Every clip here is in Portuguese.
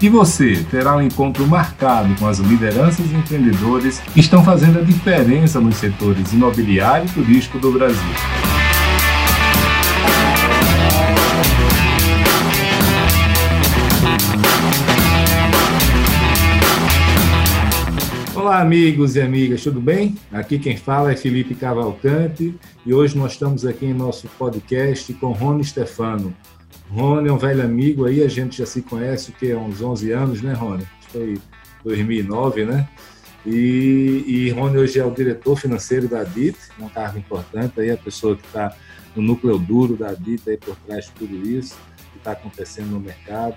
E você terá um encontro marcado com as lideranças e empreendedores que estão fazendo a diferença nos setores imobiliário e turístico do Brasil. Olá, amigos e amigas, tudo bem? Aqui quem fala é Felipe Cavalcante e hoje nós estamos aqui em nosso podcast com Rony Stefano, Rony é um velho amigo aí, a gente já se conhece, o que há uns 11 anos, né, Rony? Foi 2009, né? E, e Rony hoje é o diretor financeiro da DIT, um cargo importante, aí a pessoa que está no núcleo duro da DIT, aí por trás de tudo isso que está acontecendo no mercado.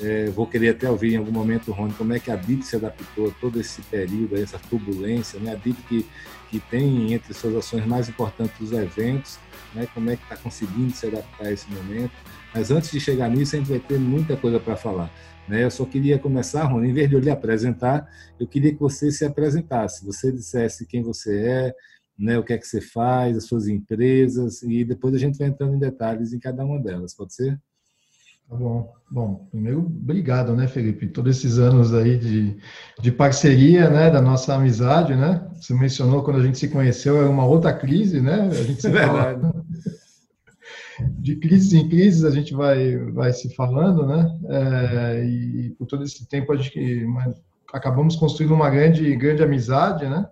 É, vou querer até ouvir em algum momento, Rony, como é que a DIT se adaptou a todo esse período, a essa turbulência, né? A DIT que, que tem entre suas ações mais importantes os eventos, né? como é que está conseguindo se adaptar a esse momento. Mas antes de chegar nisso, a gente vai ter muita coisa para falar. Né? Eu só queria começar, Rony, em vez de eu lhe apresentar, eu queria que você se apresentasse, você dissesse quem você é, né, o que é que você faz, as suas empresas, e depois a gente vai entrando em detalhes em cada uma delas, pode ser? Tá bom. Bom, primeiro, obrigado, né, Felipe? Todos esses anos aí de, de parceria, né, da nossa amizade, né? Você mencionou quando a gente se conheceu, era uma outra crise, né? A gente se é fala, de crise em crise a gente vai, vai se falando, né? É, e por todo esse tempo a gente acabamos construindo uma grande, grande amizade, né?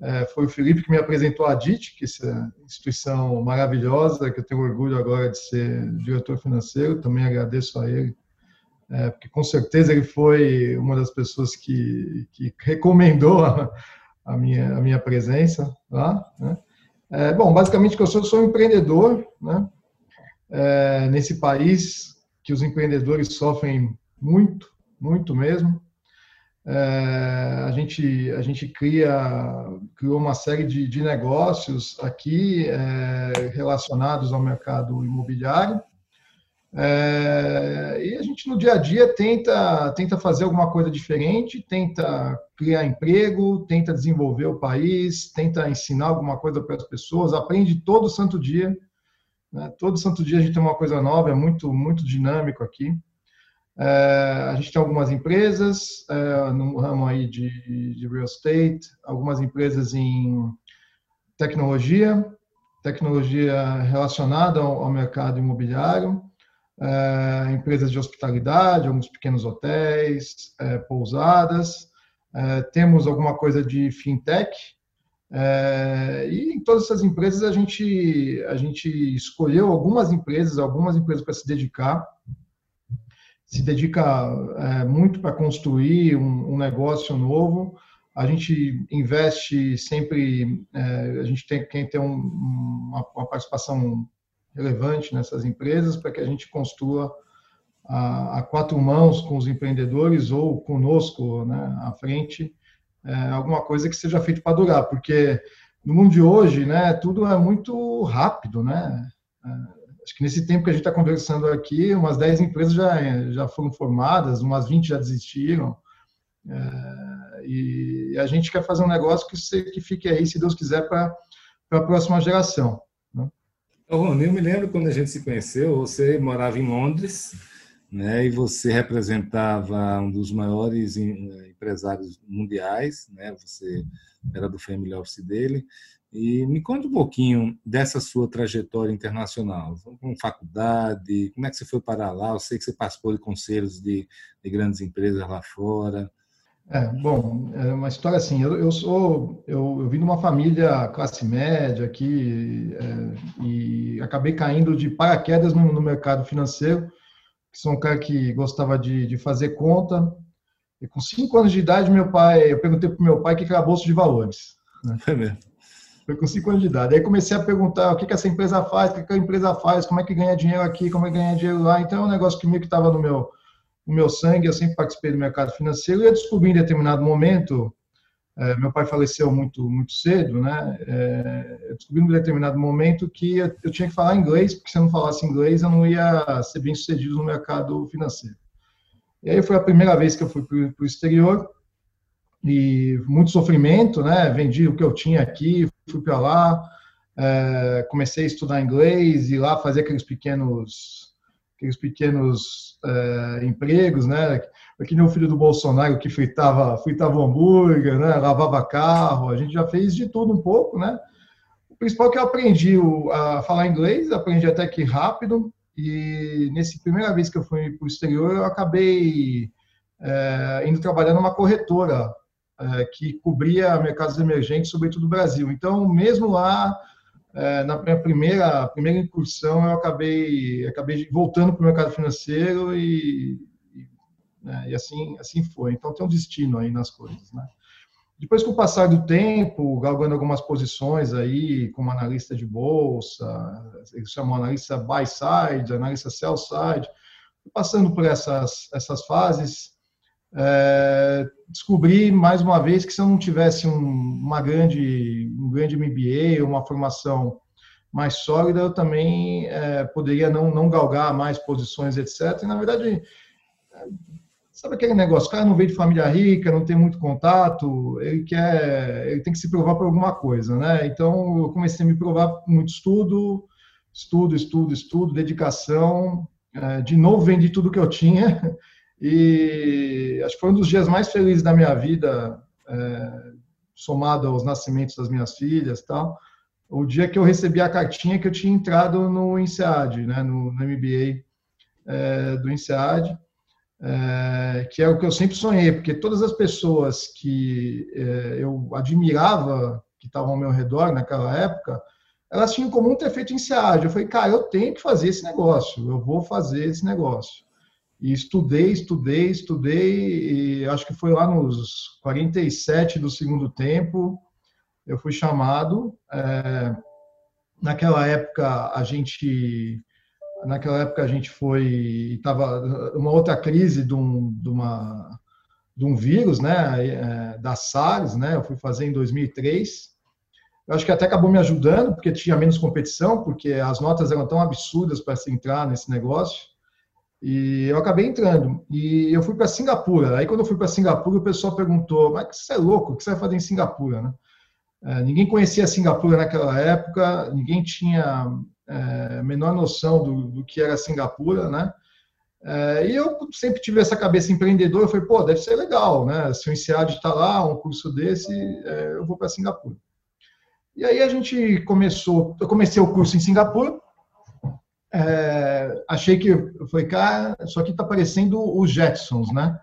É, foi o Felipe que me apresentou a DIT, que é essa instituição maravilhosa, que eu tenho orgulho agora de ser diretor financeiro, também agradeço a ele, é, porque com certeza ele foi uma das pessoas que, que recomendou a, a minha, a minha presença lá. Né? É, bom, basicamente que eu sou, sou um empreendedor, né? É, nesse país que os empreendedores sofrem muito, muito mesmo. É, a gente a gente cria criou uma série de, de negócios aqui é, relacionados ao mercado imobiliário é, e a gente no dia a dia tenta tenta fazer alguma coisa diferente tenta criar emprego tenta desenvolver o país tenta ensinar alguma coisa para as pessoas aprende todo santo dia né? todo santo dia a gente tem uma coisa nova é muito muito dinâmico aqui é, a gente tem algumas empresas é, no ramo aí de, de real estate, algumas empresas em tecnologia, tecnologia relacionada ao, ao mercado imobiliário, é, empresas de hospitalidade, alguns pequenos hotéis, é, pousadas, é, temos alguma coisa de fintech, é, e em todas essas empresas a gente, a gente escolheu algumas empresas, algumas empresas para se dedicar, se dedica é, muito para construir um, um, negócio novo. A gente investe sempre, é, a gente tem que ter um, uma, uma, participação relevante nessas empresas para que a gente construa a, a, quatro mãos com os empreendedores ou conosco né, à frente é, alguma coisa que seja feito para durar, porque no mundo de hoje, né, tudo é muito rápido, né? É, Acho que nesse tempo que a gente está conversando aqui, umas 10 empresas já, já foram formadas, umas 20 já desistiram. É, e a gente quer fazer um negócio que, se, que fique aí, se Deus quiser, para a próxima geração. Né? Rony, eu me lembro quando a gente se conheceu, você morava em Londres, né, e você representava um dos maiores empresários mundiais, né, você era do family office dele, e me conta um pouquinho dessa sua trajetória internacional, com faculdade, como é que você foi para lá? Eu sei que você participou de conselhos de, de grandes empresas lá fora. É, bom, é uma história assim. Eu, eu sou, eu, eu, vim de uma família classe média aqui é, e acabei caindo de paraquedas no, no mercado financeiro. Sou um cara que gostava de, de fazer conta. E com cinco anos de idade, meu pai, eu perguntei para o meu pai o que era bolsa de valores. Né? É mesmo. Foi com 5 anos de idade. Aí comecei a perguntar o que, que essa empresa faz, o que, que a empresa faz, como é que ganha dinheiro aqui, como é que ganha dinheiro lá. Então é um negócio que meio que estava no meu, no meu sangue, eu sempre participei do mercado financeiro e eu descobri em determinado momento É, meu pai faleceu muito muito cedo, né? É, eu descobri num determinado momento que eu, tinha que falar inglês, porque se eu não falasse inglês eu não ia ser bem sucedido no mercado financeiro. E aí foi a primeira vez que eu fui para o exterior e muito sofrimento, né? Vendi o que eu tinha aqui, fui para lá, é, comecei a estudar inglês e lá fazer aqueles pequenos aqueles pequenos empregos, né? Aqui nem o filho do Bolsonaro que fritava, fritava hambúrguer, né? lavava carro, a gente já fez de tudo um pouco, né? O principal é que eu aprendi a falar inglês, aprendi até que rápido, e nessa primeira vez que eu fui para o exterior, eu acabei é, indo trabalhar numa corretora é, que cobria mercados emergentes, sobretudo o Brasil. Então, mesmo lá, é, na minha primeira, primeira incursão, eu acabei, acabei voltando para o mercado financeiro e, né, e, assim, assim foi. Então, tem um destino aí nas coisas, né? Depois, com o passar do tempo, galgando algumas posições aí, como analista de bolsa, eles chamam analista buy side, analista sell side, passando por essas, essas fases, é, descobri mais uma vez que se eu não tivesse um, uma grande, um grande MBA, uma formação mais sólida, eu também é, poderia não, não galgar mais posições, etc. E, na verdade, sabe aquele negócio, o cara não veio de família rica, não tem muito contato, ele quer, ele tem que se provar por alguma coisa, né? Então, eu comecei a me provar muito estudo, estudo, estudo, estudo, dedicação, é, de novo vendi tudo que eu tinha, e acho que foi um dos dias mais felizes da minha vida, é, somado aos nascimentos das minhas filhas tal. O dia que eu recebi a cartinha que eu tinha entrado no INSEAD, né, no, no MBA é, do INSEAD, é, que é o que eu sempre sonhei, porque todas as pessoas que é, eu admirava, que estavam ao meu redor naquela época, elas tinham em comum ter feito INSEAD. Eu falei, cara, eu tenho que fazer esse negócio, eu vou fazer esse negócio. E estudei, estudei, estudei, e acho que foi lá nos 47 do segundo tempo, eu fui chamado. É, naquela época a gente naquela época a gente foi estava uma outra crise de, um, de, uma de um vírus né é, da SARS né eu fui fazer em 2003 eu acho que até acabou me ajudando porque tinha menos competição porque as notas eram tão absurdas para se entrar nesse negócio e eu acabei entrando. E eu fui para Singapura. Aí, quando eu fui para Singapura, o pessoal perguntou: Mas você é louco? O que você vai fazer em Singapura? Né? É, ninguém conhecia Singapura naquela época, ninguém tinha é, menor noção do, do, que era Singapura, né? É, e eu sempre tive essa cabeça empreendedora. Eu falei: pô, deve ser legal, né? Se o INSEAD está lá, um curso desse, é, eu vou para Singapura. E aí a gente começou, eu comecei o curso em Singapura, é, achei que, falei, cara, isso aqui está parecendo os Jetsons, né?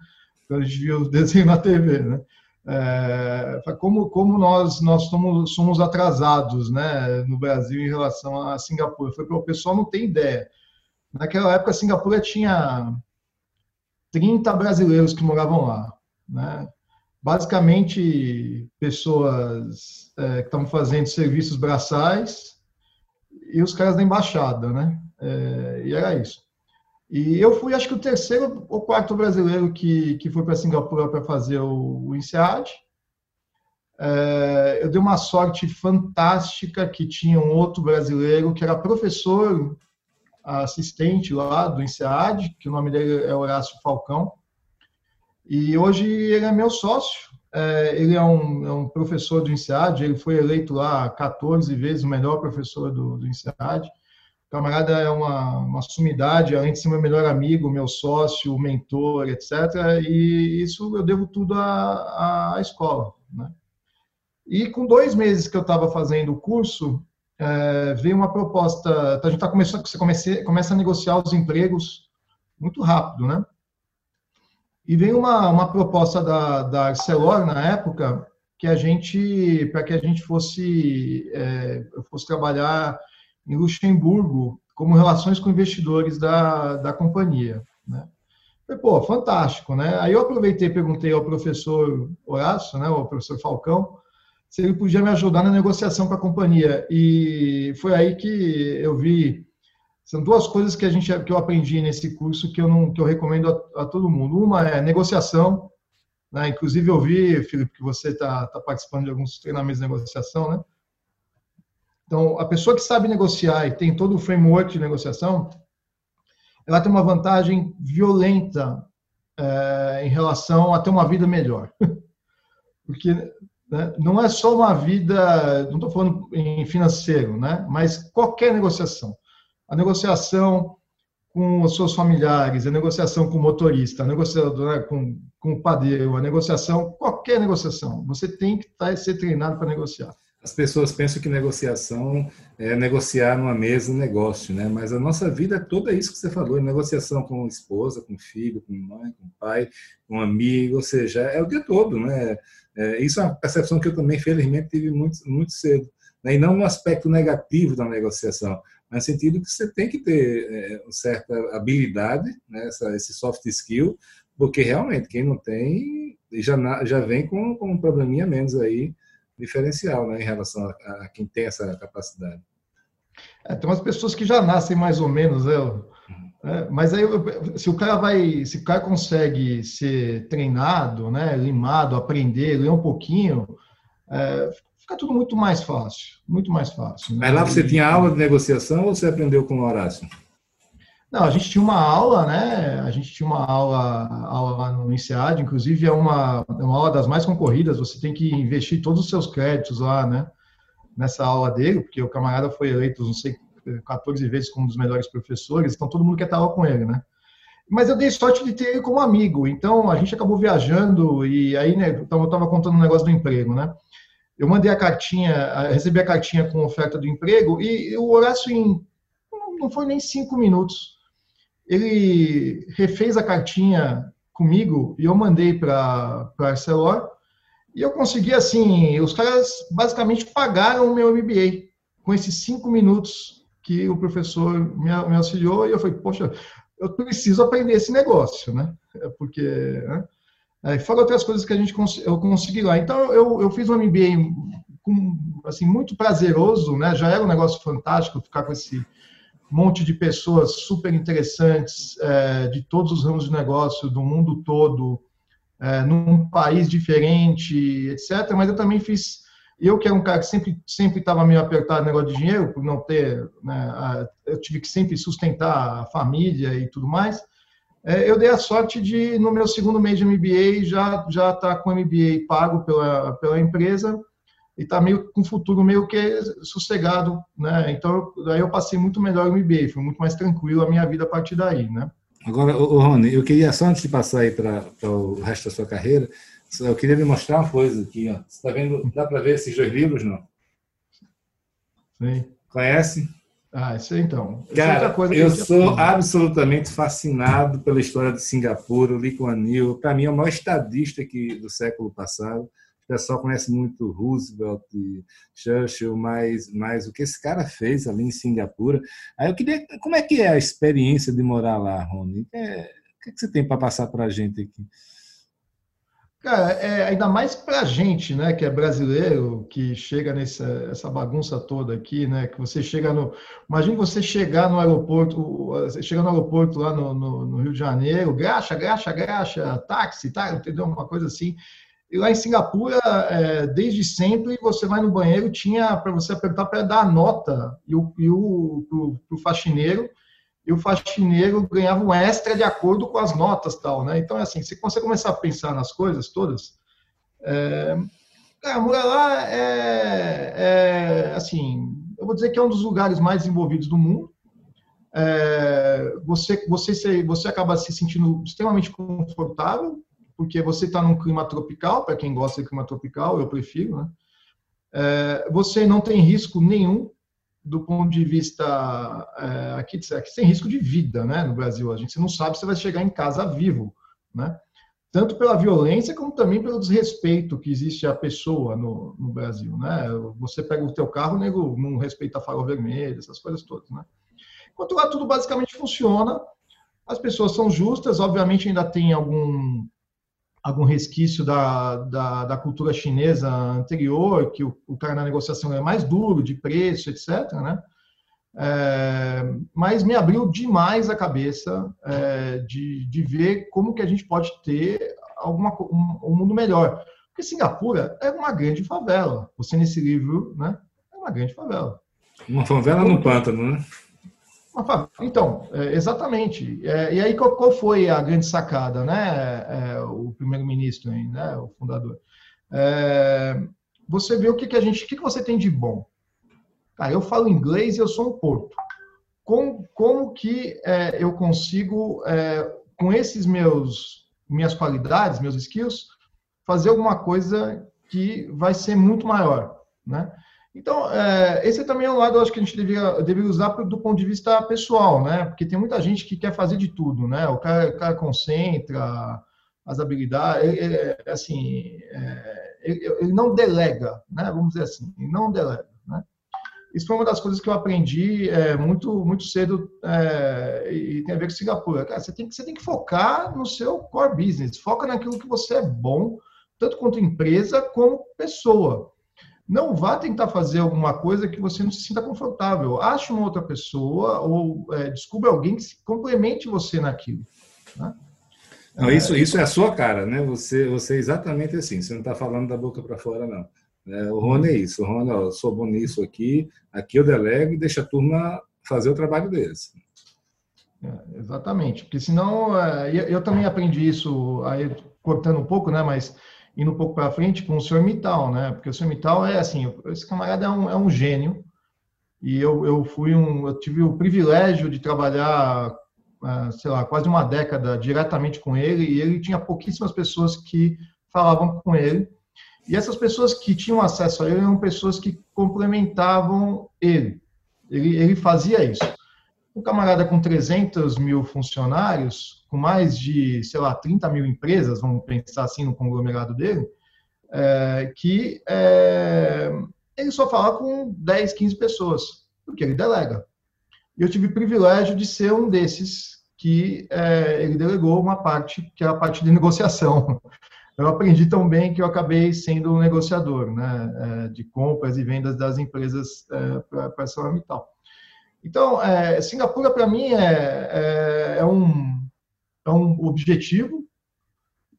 Quando a gente viu o desenho na TV, né? É, como, como nós, nós somos, somos atrasados né, no Brasil em relação a Singapura. Foi para o pessoal não tem ideia. Naquela época, Singapura tinha 30 brasileiros que moravam lá. Né? Basicamente, pessoas é, que estavam fazendo serviços braçais e os caras da embaixada. Né? É, e era isso. E eu fui, acho que o terceiro ou quarto brasileiro que, que foi para Singapura para fazer o, o INSEAD. É, eu dei uma sorte fantástica que tinha um outro brasileiro que era professor assistente lá do INSEAD, que o nome dele é Horácio Falcão. E hoje ele é meu sócio. É, ele é um, é um, professor do INSEAD, ele foi eleito lá 14 vezes o melhor professor do, do INSEAD camarada é uma, uma sumidade, além de ser meu melhor amigo, meu sócio, mentor, etc. E isso eu devo tudo à, à escola. Né? E com dois meses que eu estava fazendo o curso, é, veio uma proposta. A gente está começando, você comece, começa a negociar os empregos muito rápido, né? E veio uma, uma proposta da, da Arcelor na época que a gente, para que a gente fosse, é, fosse trabalhar em Luxemburgo como relações com investidores da, da companhia. Né? Falei, pô, fantástico, né? Aí eu aproveitei e perguntei ao professor Horácio, né, ao professor Falcão, se ele podia me ajudar na negociação com a companhia. E foi aí que eu vi são duas coisas que a gente que eu aprendi nesse curso que eu não que eu recomendo a, a todo mundo. Uma é negociação, Né? Inclusive, eu vi, Felipe, que você está tá participando de alguns treinamentos de negociação, né? Então, a pessoa que sabe negociar e tem todo o framework de negociação, ela tem uma vantagem violenta é, em relação a ter uma vida melhor. Porque né, não é só uma vida, não estou falando em financeiro, né, mas qualquer negociação. A negociação com os seus familiares, a negociação com o motorista, a negociação né, com, com o padeiro, a negociação, qualquer negociação, você tem que tá, ser treinado para negociar. As pessoas pensam que negociação é negociar numa mesa um negócio, né? Mas a nossa vida é toda isso que você falou, negociação com esposa, com filho, com mãe, com pai, com amigo, ou seja, é o dia todo, né? É, isso é uma percepção que eu também, felizmente, tive muito, muito cedo. Né? E não no aspecto negativo da negociação, mas no sentido que você tem que ter é, uma certa habilidade, né? Essa, esse soft skill, porque realmente quem não tem já, já vem com, com um probleminha menos aí diferencial né, em relação a, a quem tem essa capacidade. É, tem umas pessoas que já nascem mais ou menos, né? É, mas aí, se o cara vai, se o cara consegue ser treinado, né, limado, aprender, ler um pouquinho, é, fica tudo muito mais fácil, muito mais fácil. Né? Mas lá você tinha aula de negociação ou você aprendeu com o Horácio? Não, a gente tinha uma aula, né? A gente tinha uma aula, aula lá no INSEAD, inclusive é uma, é uma aula das mais concorridas, você tem que investir todos os seus créditos lá, né? Nessa aula dele, porque o camarada foi eleito, não sei, 14 vezes como um dos melhores professores, então todo mundo quer estar aula com ele, né? Mas eu dei sorte de ter ele como amigo, então a gente acabou viajando e aí, né, então eu estava contando um negócio do emprego, né? Eu mandei a cartinha, recebi a cartinha com oferta do emprego e o Horácio, em, não foi nem cinco minutos, ele refez a cartinha comigo e eu mandei para Arcelor. E eu consegui, assim, os caras basicamente pagaram o meu MBA com esses cinco minutos que o professor me, me auxiliou. E eu falei, poxa, eu preciso aprender esse negócio, né? É porque. Né? É, outras coisas que a gente eu consegui lá. Então, eu, eu fiz um MBA com, assim, muito prazeroso, né? Já era um negócio fantástico ficar com esse monte de pessoas super interessantes é, de todos os ramos de negócio do mundo todo, é, num país diferente, etc. Mas eu também fiz, eu que era um cara que sempre sempre estava meio apertado no negócio de dinheiro, por não ter, né, eu tive que sempre sustentar a família e tudo mais. É, eu dei a sorte de, no meu segundo mês de MBA, já já estar tá com o MBA pago pela, pela empresa e está meio com um futuro meio que sossegado, né? Então, daí eu passei muito melhor o MBA, foi muito mais tranquilo a minha vida a partir daí, né? Agora, ô, Rony, eu queria só antes de passar aí para o resto da sua carreira, eu queria lhe mostrar uma coisa aqui, ó. Você está vendo? Dá para ver esses dois livros, não? Sim. Conhece? Ah, isso aí então. É Cara, eu sou absolutamente fascinado pela história de Singapura, o Lee Kuan Yew. Para mim, é o maior estadista aqui do século passado. O pessoal conhece muito Roosevelt e Churchill, mas, mas o que esse cara fez ali em Singapura. Aí eu queria. Como é que é a experiência de morar lá, Rony? É, o que, é que você tem para passar para a gente aqui? Cara, é, ainda mais para a gente, né, que é brasileiro, que chega nessa essa bagunça toda aqui, né, que você chega no... Imagina você chegar no aeroporto, você chega no aeroporto lá no, no, no Rio de Janeiro, graxa, graxa, graxa, táxi, tá, entendeu? Uma coisa assim. E lá em Singapura, é, desde sempre, você vai no banheiro, tinha para você apertar para dar a nota e o, e o pro, pro faxineiro, e o faxineiro ganhava um extra de acordo com as notas tal, né? Então, é assim, se você começar a pensar nas coisas todas, é, morar lá é, é, assim, eu vou dizer que é um dos lugares mais desenvolvidos do mundo. É, você, você, você acaba se sentindo extremamente confortável, porque você está num clima tropical, para quem gosta de clima tropical, eu prefiro, né? É, você não tem risco nenhum do ponto de vista é, aqui, aqui sem risco de vida, né? No Brasil, a gente não sabe se vai chegar em casa vivo, né? Tanto pela violência como também pelo desrespeito que existe à pessoa no, no Brasil, né? Você pega o teu carro, o nego não respeita a farol vermelho, essas coisas todas, né? Enquanto lá tudo basicamente funciona, as pessoas são justas, obviamente ainda tem algum algum resquício da, da, da, cultura chinesa anterior, que o, o cara na negociação é mais duro, de preço, etc. Né? É, mas me abriu demais a cabeça é, de, de ver como que a gente pode ter alguma, um, um mundo melhor. Porque Singapura é uma grande favela. Você nesse livro, né? É uma grande favela. Uma favela no pântano, né? Então, é, exatamente. É, e aí, qual, foi a grande sacada, né? É, o primeiro-ministro, né? O fundador. Você vê o que, que a gente, o que, que você tem de bom. Cara, eu falo inglês e eu sou um porto. Como, como que eu consigo, com esses meus minhas qualidades, meus skills, fazer alguma coisa que vai ser muito maior, né? Então, é, esse também é um lado, acho que a gente deveria, deveria usar do ponto de vista pessoal, né? Porque tem muita gente que quer fazer de tudo, né? O cara, o cara concentra as habilidades, ele, assim, é, ele, ele, não delega, né? Vamos dizer assim, ele não delega, né? Isso foi uma das coisas que eu aprendi é, muito muito cedo é, e tem a ver com Singapura. Cara, você tem, você tem que focar no seu core business, foca naquilo que você é bom, tanto quanto empresa como pessoa. Não vá tentar fazer alguma coisa que você não se sinta confortável. Ache uma outra pessoa ou é, descubra alguém que complemente você naquilo. Né? Não, isso, isso é a sua cara, né? Você, você é exatamente assim. Você não está falando da boca para fora, não. É, o Rony é isso. O Rony, ó, sou bom nisso aqui, aqui eu delego e deixa a turma fazer o trabalho deles. É, exatamente, porque senão é, eu, eu, também aprendi isso aí cortando um pouco, né? Mas indo um pouco para frente com o Sr. Mittal, né? Porque o Sr. Mittal é assim, esse camarada é um, é um gênio e eu, eu fui um, eu tive o privilégio de trabalhar, ah, sei lá, quase uma década diretamente com ele e ele tinha pouquíssimas pessoas que falavam com ele e essas pessoas que tinham acesso a ele eram pessoas que complementavam ele. Ele, ele fazia isso. Um camarada com 300 mil funcionários, com mais de, sei lá, 30 mil empresas, vamos pensar assim no conglomerado dele, é, que é, ele só fala com 10, 15 pessoas, porque ele delega. E eu tive o privilégio de ser um desses que é, ele delegou uma parte, que é a parte de negociação. Eu aprendi tão bem que eu acabei sendo um negociador né, é, de compras e vendas das empresas é, para a ArcelorMittal. Então, Singapura, para mim, é, um, é um objetivo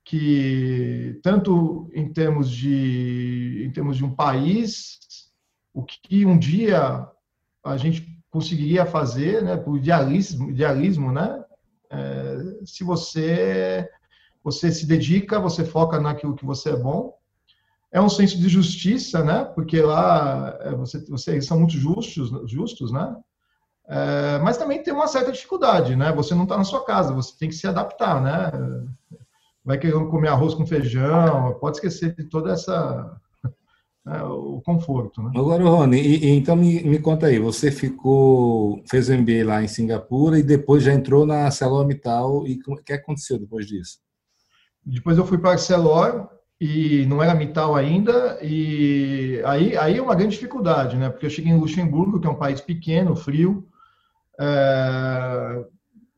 que, tanto em termos de, em termos de um país, o que um dia a gente conseguiria fazer, né, por idealismo, idealismo né, é, se você, você se dedica, você foca naquilo que você é bom, é um senso de justiça, né? Porque lá é, você, vocês são muito justos, justos, né? É, mas também tem uma certa dificuldade, né? Você não está na sua casa, você tem que se adaptar, né? Vai querer comer arroz com feijão, pode esquecer de toda essa né, o conforto. Né? Agora, Rony, e, e, então me, me conta aí, você ficou, fez o MBA lá em Singapura e depois já entrou na ArcelorMittal e o que aconteceu depois disso? Depois eu fui para a Arcelor e não era Mittal ainda e aí aí é uma grande dificuldade, né? Porque eu cheguei em Luxemburgo, que é um país pequeno, frio, é,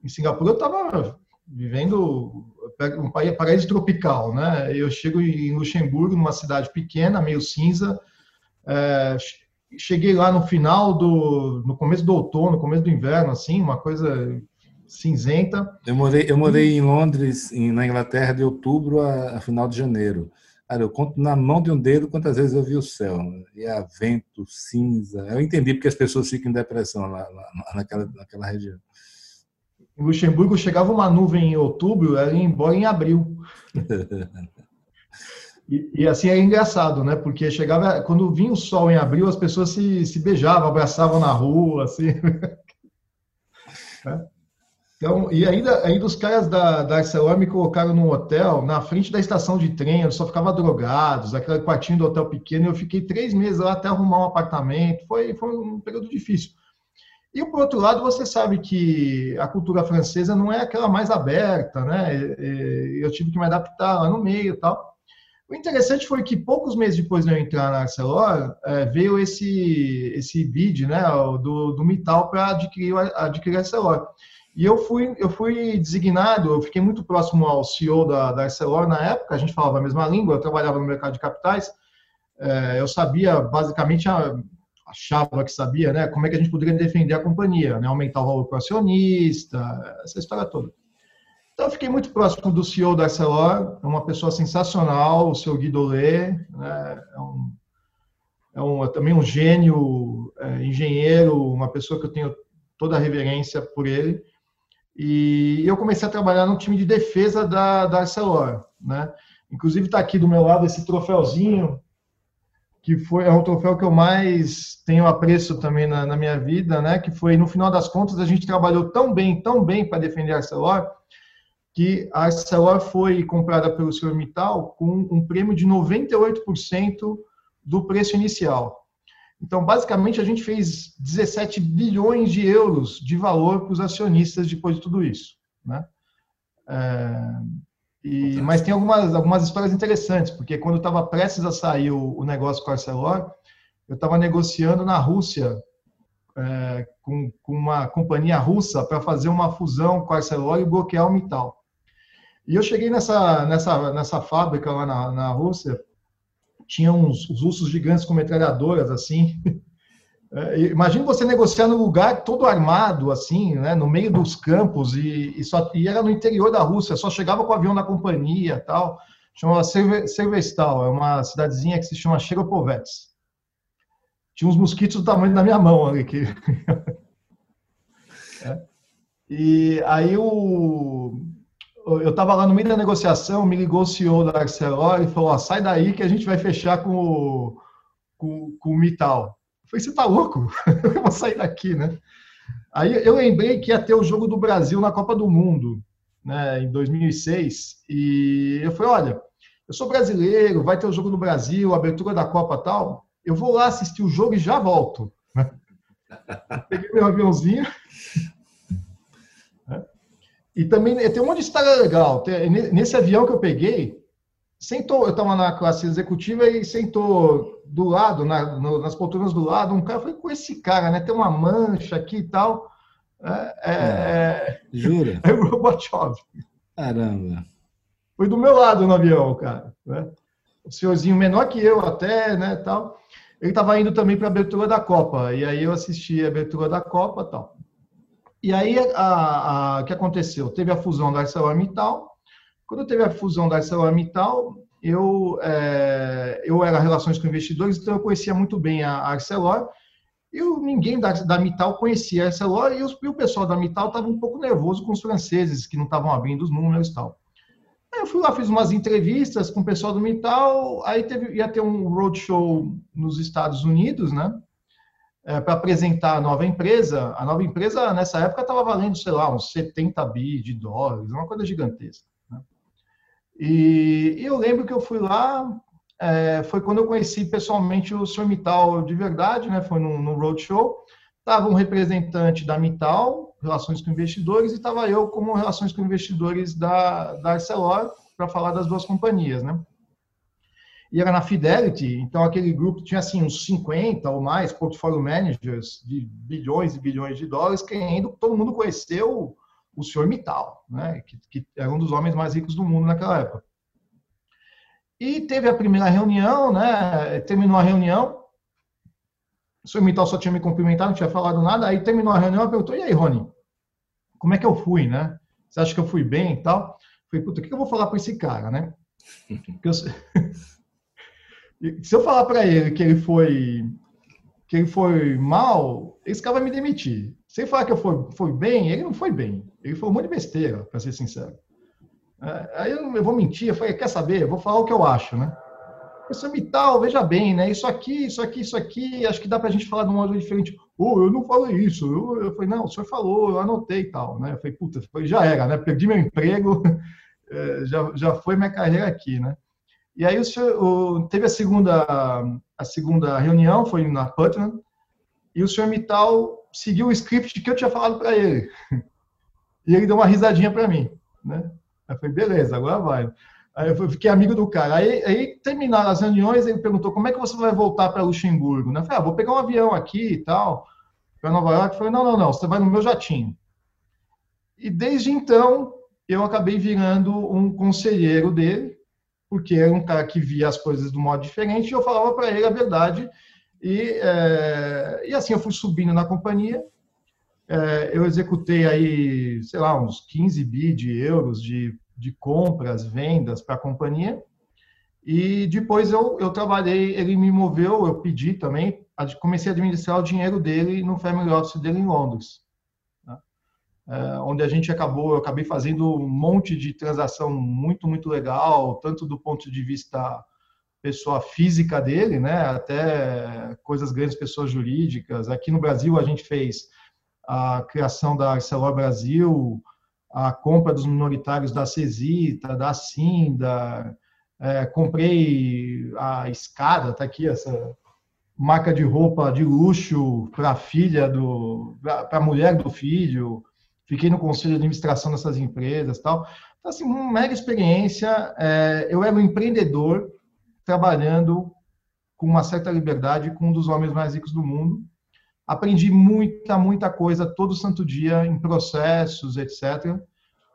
em Singapura eu estava vivendo um paraíso tropical, né? Eu chego em Luxemburgo, numa cidade pequena, meio cinza. É, cheguei lá no final do, no começo do outono, começo do inverno, assim, uma coisa cinzenta. Eu morei, eu morei em Londres, na Inglaterra, de outubro a, a final de janeiro. Cara, eu conto na mão de um dedo quantas vezes eu vi o céu. E a vento, cinza. Eu entendi porque as pessoas ficam em depressão lá, lá naquela, naquela região. Em Luxemburgo chegava uma nuvem em outubro, ela ia embora em abril. e, e, assim é engraçado, né? Porque chegava, quando vinha o sol em abril, as pessoas se, se beijavam, abraçavam na rua, assim. é. Então, e ainda, ainda os caras da, da Arcelor me colocaram num hotel na frente da estação de trem, eu só ficava drogados, aquele quartinho do hotel pequeno, eu fiquei três meses lá até arrumar um apartamento, foi, foi um período difícil. E por outro lado, você sabe que a cultura francesa não é aquela mais aberta, né? Eu tive que me adaptar lá no meio e tal. O interessante foi que poucos meses depois de eu entrar na Arcelor, é, veio esse, esse bid né, do, do Mital para adquirir, adquirir a Arcelor. E eu fui, eu fui designado, eu fiquei muito próximo ao CEO da, da Arcelor na época, a gente falava a mesma língua, eu trabalhava no mercado de capitais, é, eu sabia, basicamente, achava que sabia, né, como é que a gente poderia defender a companhia, né, aumentar o valor para o acionista, essa história toda. Então, eu fiquei muito próximo do CEO da Arcelor, é uma pessoa sensacional, o seu Guido Lê, né? é, um, é, um, é também um gênio, é, engenheiro, uma pessoa que eu tenho toda a reverência por ele. E eu comecei a trabalhar no time de defesa da, da Arcelor. Né? Inclusive, está aqui do meu lado esse troféuzinho, que foi é um troféu que eu mais tenho apreço também na, na, minha vida, né? Que foi no final das contas a gente trabalhou tão bem, tão bem para defender a Arcelor, que a Arcelor foi comprada pelo Sr. Mittal com um prêmio de 98% do preço inicial. Então, basicamente, a gente fez 17 bilhões de euros de valor para os acionistas depois de tudo isso. Né? É, e, mas tem algumas, algumas histórias interessantes, porque quando estava prestes a sair o, o, negócio com a Arcelor, eu estava negociando na Rússia é, com, com, uma companhia russa para fazer uma fusão com a Arcelor e bloquear o Mittal. E eu cheguei nessa, nessa, nessa fábrica lá na, na Rússia, tinha uns, uns ursos gigantes com metralhadoras, assim. É, imagina você negociar num lugar todo armado, assim, né, no meio dos campos, e, e, só, e era no interior da Rússia, só chegava com o avião da companhia tal. Chamava Servestal, é uma cidadezinha que se chama Cheropovets. Tinha uns mosquitos do tamanho da minha mão ali. Que... é. E aí o, eu estava lá no meio da negociação, me ligou o CEO da Arcelor e falou: ó, sai daí que a gente vai fechar com o, com, com o Mital. Eu falei: você tá louco? eu vou sair daqui, né? Aí eu lembrei que ia ter o jogo do Brasil na Copa do Mundo, né, em 2006, e eu falei: olha, eu sou brasileiro, vai ter o jogo do Brasil, abertura da Copa tal, eu vou lá assistir o jogo e já volto. Peguei meu aviãozinho e também tem um monte de história legal. Nesse avião que eu peguei, sentou, eu estava na classe executiva e sentou do lado, na, no, nas poltronas do lado, um cara, falei, com esse cara, né? Tem uma mancha aqui e tal. É, é, é, Jura? É o Gorbachev. Caramba. Foi do meu lado no avião, cara. Né? O senhorzinho menor que eu até, né, tal. Ele estava indo também para a abertura da Copa. E aí eu assisti a abertura da Copa tal. E aí, o que aconteceu? Teve a fusão da ArcelorMittal. Quando teve a fusão da ArcelorMittal, eu, é, eu era relações com investidores, então eu conhecia muito bem a, Arcelor. E ninguém da, da Mittal conhecia a Arcelor e, os, e o pessoal da Mittal estava um pouco nervoso com os franceses, que não estavam abrindo os números e tal. Aí eu fui lá, fiz umas entrevistas com o pessoal do Mittal, aí teve, ia ter um roadshow nos Estados Unidos, né? É, para apresentar a nova empresa. A nova empresa, nessa época, estava valendo, sei lá, uns 70 bi de dólares, uma coisa gigantesca. Né? E, e, eu lembro que eu fui lá, é, foi quando eu conheci pessoalmente o Sr. Mittal de verdade, né? foi no roadshow. Estava um representante da Mittal, Relações com Investidores, e estava eu como Relações com Investidores da, da Arcelor, para falar das duas companhias. Né? E era na Fidelity, então aquele grupo tinha assim uns 50 ou mais portfólio managers de bilhões e bilhões de dólares, querendo todo mundo conheceu o senhor Mittal, né, que, que era um dos homens mais ricos do mundo naquela época. E teve a primeira reunião, né, terminou a reunião, o senhor Mittal só tinha me cumprimentado, não tinha falado nada, aí terminou a reunião, e perguntou, e aí, Rony, como é que eu fui, né? Você acha que eu fui bem e tal? Eu falei, puta, o que eu vou falar para esse cara, né? Porque eu... Se eu falar para ele que ele foi que ele foi mal, esse cara vai me demitir. Se ele falar que eu fui, foi bem, ele não foi bem. Ele foi um monte de besteira, para ser sincero. É, aí eu, eu, vou mentir, eu falei, quer saber? Eu vou falar o que eu acho, né? Isso me tal, veja bem, né? Isso aqui, isso aqui, isso aqui, acho que dá para a gente falar de um modo diferente. Oh, eu não falei isso. Eu, eu falei, não, o senhor falou, eu anotei e tal, né? Eu falei, puta, já era, né? Perdi meu emprego, é, já, já foi minha carreira aqui, né? E aí o o, teve a segunda, a segunda reunião, foi na Putnam, e o senhor Mittal seguiu o script que eu tinha falado para ele. E ele deu uma risadinha para mim. Né? Aí eu falei, beleza, agora vai. Aí eu fiquei amigo do cara. Aí, aí terminaram as reuniões, ele perguntou, como é que você vai voltar para Luxemburgo? Né? Eu falei, ah, vou pegar um avião aqui e tal, para Nova York. Eu falei, não, não, não, você vai no meu jatinho. E desde então, eu acabei virando um conselheiro dele, porque era um cara que via as coisas um modo diferente e eu falava para ele a verdade. E, é, e assim eu fui subindo na companhia. é, eu executei aí, sei lá, uns 15 bi de euros de, de compras, vendas para a companhia. E depois eu, eu trabalhei, ele me moveu, eu pedi também, comecei a administrar o dinheiro dele no family office dele em Londres. É, onde a gente acabou, eu acabei fazendo um monte de transação muito, muito legal, tanto do ponto de vista pessoa física dele, né, até coisas grandes, pessoas jurídicas. Aqui no Brasil a gente fez a criação da Arcelor Brasil, a compra dos minoritários da Cesita, da Cinda, é, comprei a escada, tá aqui essa marca de roupa de luxo para a filha do, para a mulher do filho. Fiquei no conselho de administração dessas empresas, tal. Então, assim, uma mega experiência. É, eu era um empreendedor trabalhando com uma certa liberdade com um dos homens mais ricos do mundo. Aprendi muita, muita coisa todo santo dia em processos, etc.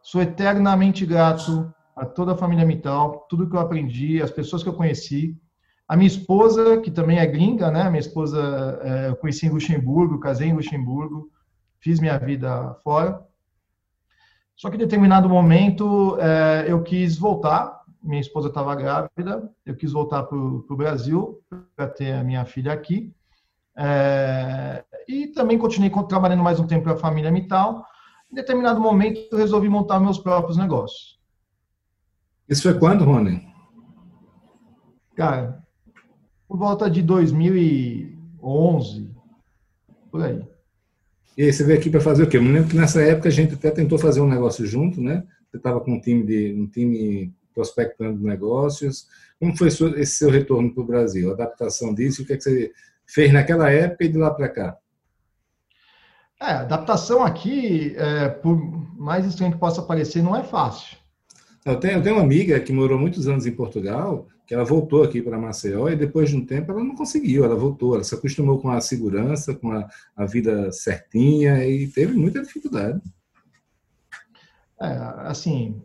Sou eternamente grato a toda a família Mital, tudo que eu aprendi, as pessoas que eu conheci. A minha esposa, que também é gringa, né? Minha esposa é, eu conheci em Luxemburgo, casei em Luxemburgo, fiz minha vida fora. Só que em determinado momento é, eu quis voltar minha esposa estava grávida, eu quis voltar para o Brasil para ter a minha filha aqui. É, e também continuei trabalhando mais um tempo para a família Mital. Em determinado momento, eu resolvi montar meus próprios negócios. Isso foi quando, Rony? Cara, por volta de 2011, por aí. E aí você veio aqui para fazer o quê? Eu me lembro que nessa época a gente até tentou fazer um negócio junto, né? Você estava com um time de um time prospectando negócios. Como foi esse seu retorno para o Brasil? A adaptação disso, o que, é que você fez naquela época e de lá para cá? É, adaptação aqui, é, por mais estranho que possa parecer, não é fácil. Eu tenho, eu tenho uma amiga que morou muitos anos em Portugal, ela voltou aqui para Maceió e depois de um tempo ela não conseguiu, ela voltou, ela se acostumou com a segurança, com a, a vida certinha e teve muita dificuldade. É, assim,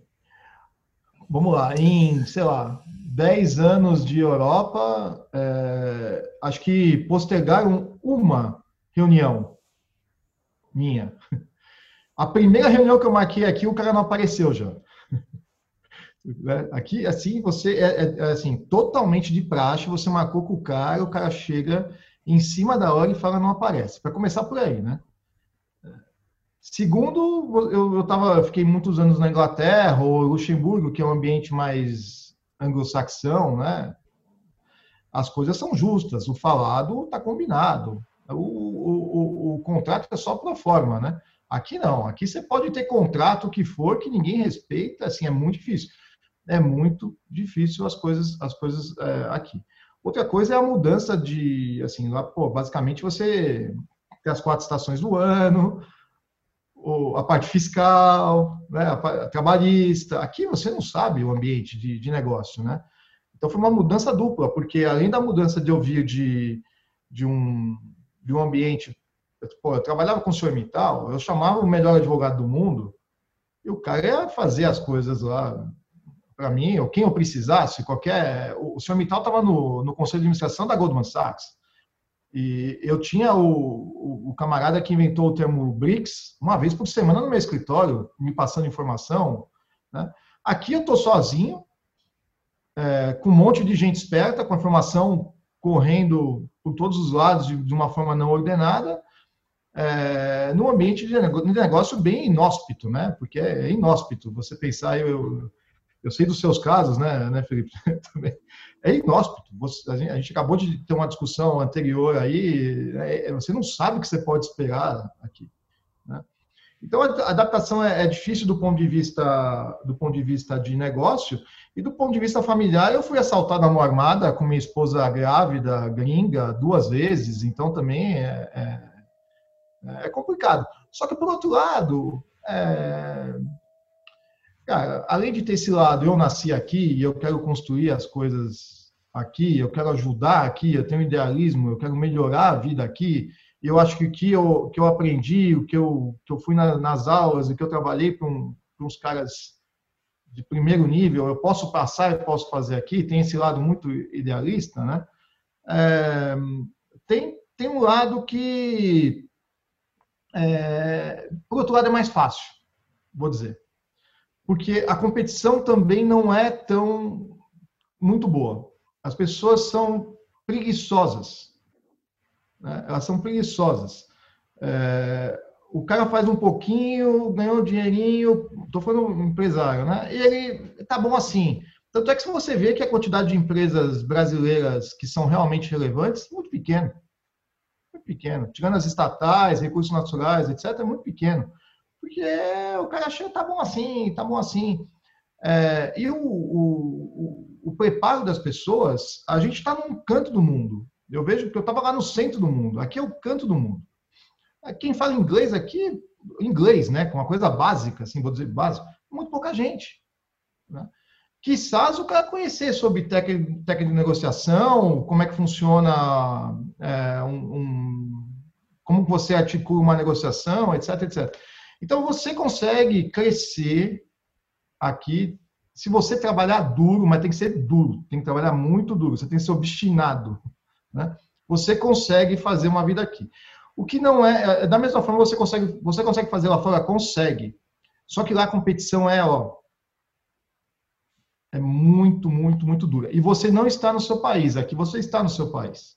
vamos lá, em, sei lá, 10 anos de Europa, é, acho que postergaram uma reunião minha. A primeira reunião que eu marquei aqui, o cara não apareceu já. Aqui, assim, você é, é, é, assim, totalmente de praxe, você marcou com o cara, o cara chega em cima da hora e fala não aparece. Para começar por aí, né? Segundo, eu, eu tava, fiquei muitos anos na Inglaterra ou Luxemburgo, que é um ambiente mais anglo-saxão, né? As coisas são justas, o falado está combinado, o, o, o, o, contrato é só para forma, né? Aqui não, aqui você pode ter contrato que for que ninguém respeita, assim é muito difícil, é muito difícil as coisas, as coisas é, aqui. Outra coisa é a mudança de, assim, lá, pô, basicamente você tem as quatro estações do ano, a parte fiscal, né, a trabalhista. Aqui você não sabe o ambiente de, de, negócio, né? Então foi uma mudança dupla, porque além da mudança de eu vir de, de, um, de um ambiente. Pô, eu trabalhava com o senhor Mital, eu chamava o melhor advogado do mundo, e o cara ia fazer as coisas lá para mim, ou quem eu precisasse, qualquer. O senhor Mital estava no, no conselho de administração da Goldman Sachs. E eu tinha o, o, o, camarada que inventou o termo BRICS uma vez por semana no meu escritório, me passando informação. Né? Aqui eu estou sozinho, é, com um monte de gente esperta, com informação correndo por todos os lados de, de uma forma não ordenada, é, num ambiente de negócio bem inóspito, né? Porque é inóspito você pensar, eu, eu sei dos seus casos, né, né Felipe? É inóspito. Você, a, gente, acabou de ter uma discussão anterior aí, é, você não sabe o que você pode esperar aqui. Né? Então, a adaptação é, é, difícil do ponto de vista do ponto de vista de negócio e do ponto de vista familiar. Eu fui assaltado na mão armada com minha esposa grávida, gringa, duas vezes. Então, também é, é, é complicado. Só que, por outro lado, é, Cara, além de ter esse lado, eu nasci aqui e eu quero construir as coisas aqui, eu quero ajudar aqui, eu tenho idealismo, eu quero melhorar a vida aqui. Eu acho que o que eu, que eu aprendi, o que eu, que eu fui na, nas aulas, o que eu trabalhei para um, uns caras de primeiro nível, eu posso passar, eu posso fazer aqui, tem esse lado muito idealista, né? É, tem, tem um lado que é, por outro lado, é mais fácil, vou dizer. Porque a competição também não é tão muito boa. As pessoas são preguiçosas. Né? Elas são preguiçosas. É, o cara faz um pouquinho, ganhou um dinheirinho, estou falando um empresário, né? E ele tá bom assim. Tanto é que se você vê que a quantidade de empresas brasileiras que são realmente relevantes é muito pequeno. Muito pequeno. Tirando as estatais, recursos naturais, etc., é muito pequeno. Porque o cara acha que tá bom assim, tá bom assim. É, e o, o, o, preparo das pessoas, a gente está num canto do mundo. Eu vejo que eu estava lá no centro do mundo. Aqui é o canto do mundo. Quem fala inglês aqui, inglês, né? Com uma coisa básica, assim, vou dizer básica, muito pouca gente. Né? Quizás o cara conhecer sobre técnica de negociação, como é que funciona é, um, um, como você articula uma negociação, etc, etc. Então você consegue crescer aqui se você trabalhar duro, mas tem que ser duro, tem que trabalhar muito duro, você tem que ser obstinado, né? Você consegue fazer uma vida aqui. O que não é, é da mesma forma você consegue, você consegue fazer lá fora, consegue. Só que lá a competição é, ó, é muito, muito, muito dura. E você não está no seu país, aqui você está no seu país.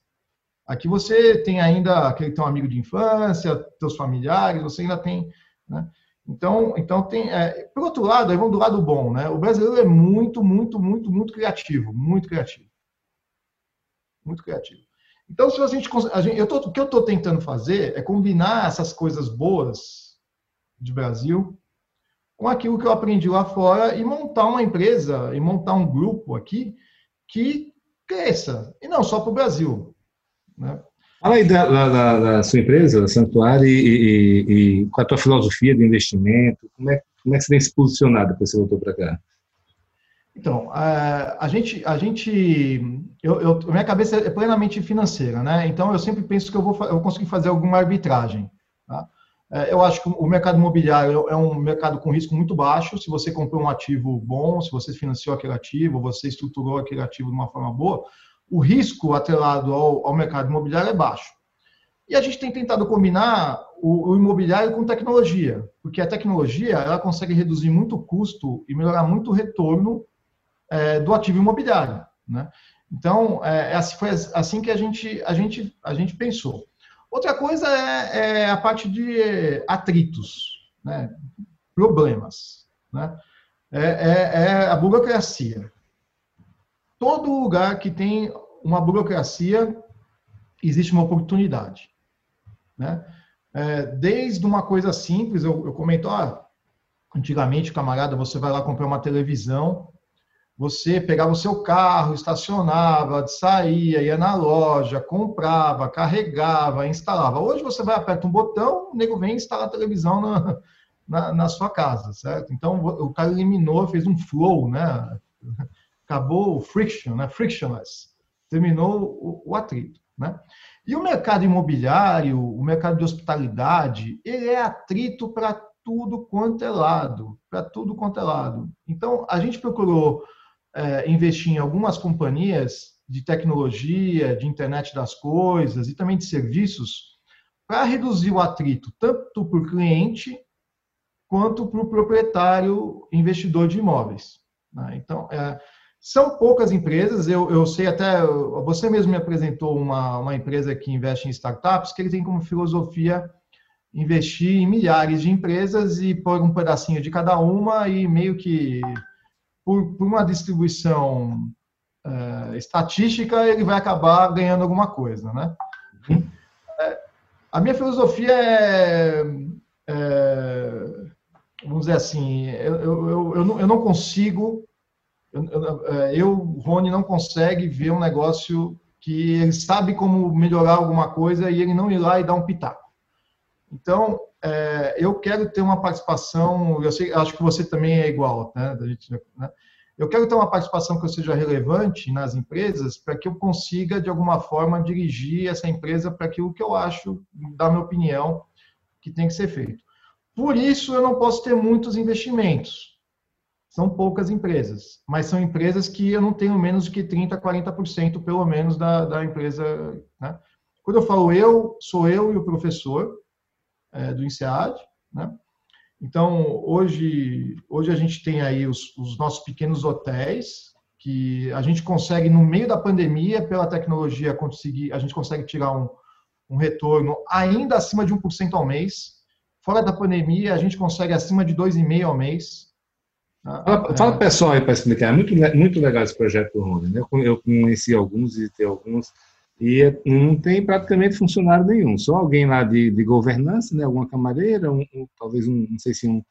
Aqui você tem ainda aquele teu amigo de infância, teus familiares, você ainda tem, né? Então, então tem. É, por outro lado, aí vamos do lado bom, né? O brasileiro é muito, muito, muito, muito criativo, muito criativo, muito criativo. Então, se a gente, a gente eu tô, o que eu estou tentando fazer é combinar essas coisas boas de Brasil com aquilo que eu aprendi lá fora e montar uma empresa e montar um grupo aqui que cresça, e não só para o Brasil. Né? Fala aí da, da, da sua empresa, Santuário, e, e, e, com a tua filosofia de investimento, como é, como é que você tem se posicionado depois que você voltou para cá? Então, a, gente, a gente eu, eu, minha cabeça é plenamente financeira, né? Então, eu sempre penso que eu vou, eu conseguir fazer alguma arbitragem. Tá? É, eu acho que o mercado imobiliário é um mercado com risco muito baixo. Se você comprou um ativo bom, se você financiou aquele ativo, você estruturou aquele ativo de uma forma boa, o risco atrelado ao, ao mercado imobiliário é baixo. E a gente tem tentado combinar o, o, imobiliário com tecnologia, porque a tecnologia ela consegue reduzir muito o custo e melhorar muito o retorno é, do ativo imobiliário. Né? Então, é, é assim, foi assim que a gente, a gente, a gente pensou. Outra coisa é, é a parte de atritos, né? problemas. Né? É, é, é, a burocracia. Todo lugar que tem uma burocracia, existe uma oportunidade. Né? É, desde uma coisa simples, eu, eu comento, ah, antigamente, camarada, você vai lá comprar uma televisão, você pegava o seu carro, estacionava, saía, ia na loja, comprava, carregava, instalava. Hoje você vai, aperta um botão, o nego vem e instala a televisão na, na, na, sua casa, certo? Então, o cara eliminou, fez um flow, né? Acabou o friction, né? Frictionless. Terminou o, o atrito, né? E o mercado imobiliário, o mercado de hospitalidade, ele é atrito para tudo quanto é lado, para tudo quanto é lado. Então, a gente procurou é, investir em algumas companhias de tecnologia, de internet das coisas e também de serviços para reduzir o atrito tanto para o cliente quanto para o proprietário investidor de imóveis. Né? Então, é, são poucas empresas, eu, eu sei até, você mesmo me apresentou uma, uma empresa que investe em startups, que ele tem como filosofia investir em milhares de empresas e pôr um pedacinho de cada uma e meio que por, por uma distribuição é, estatística, ele vai acabar ganhando alguma coisa, né? É, a minha filosofia é, é, vamos dizer assim, eu, eu, eu, eu, não, eu não consigo, eu, eu, Rony, não consegue ver um negócio que ele sabe como melhorar alguma coisa e ele não ir lá e dar um pitaco. Então, é, eu quero ter uma participação, eu sei, acho que você também é igual, né? Gente, né? Eu quero ter uma participação que seja relevante nas empresas para que eu consiga, de alguma forma, dirigir essa empresa para aquilo que eu acho, da minha opinião, que tem que ser feito. Por isso, eu não posso ter muitos investimentos. São poucas empresas, mas são empresas que eu não tenho menos que 30%, 40% pelo menos da, da empresa. Né? Quando eu falo eu, sou eu e o professor, é, do INSEAD. Né? Então, hoje, hoje a gente tem aí os, os nossos pequenos hotéis, que a gente consegue, no meio da pandemia, pela tecnologia, conseguir, a gente consegue tirar um, um retorno ainda acima de 1% ao mês. Fora da pandemia, a gente consegue acima de 2,5% ao mês. Fala, fala para o pessoal aí para explicar. É muito, muito legal esse projeto do Rony. Né? Eu conheci alguns, visitei alguns, e é, não tem praticamente funcionário nenhum. Só alguém lá de, de governança, né? alguma camareira, um, um, talvez, um, não sei se um,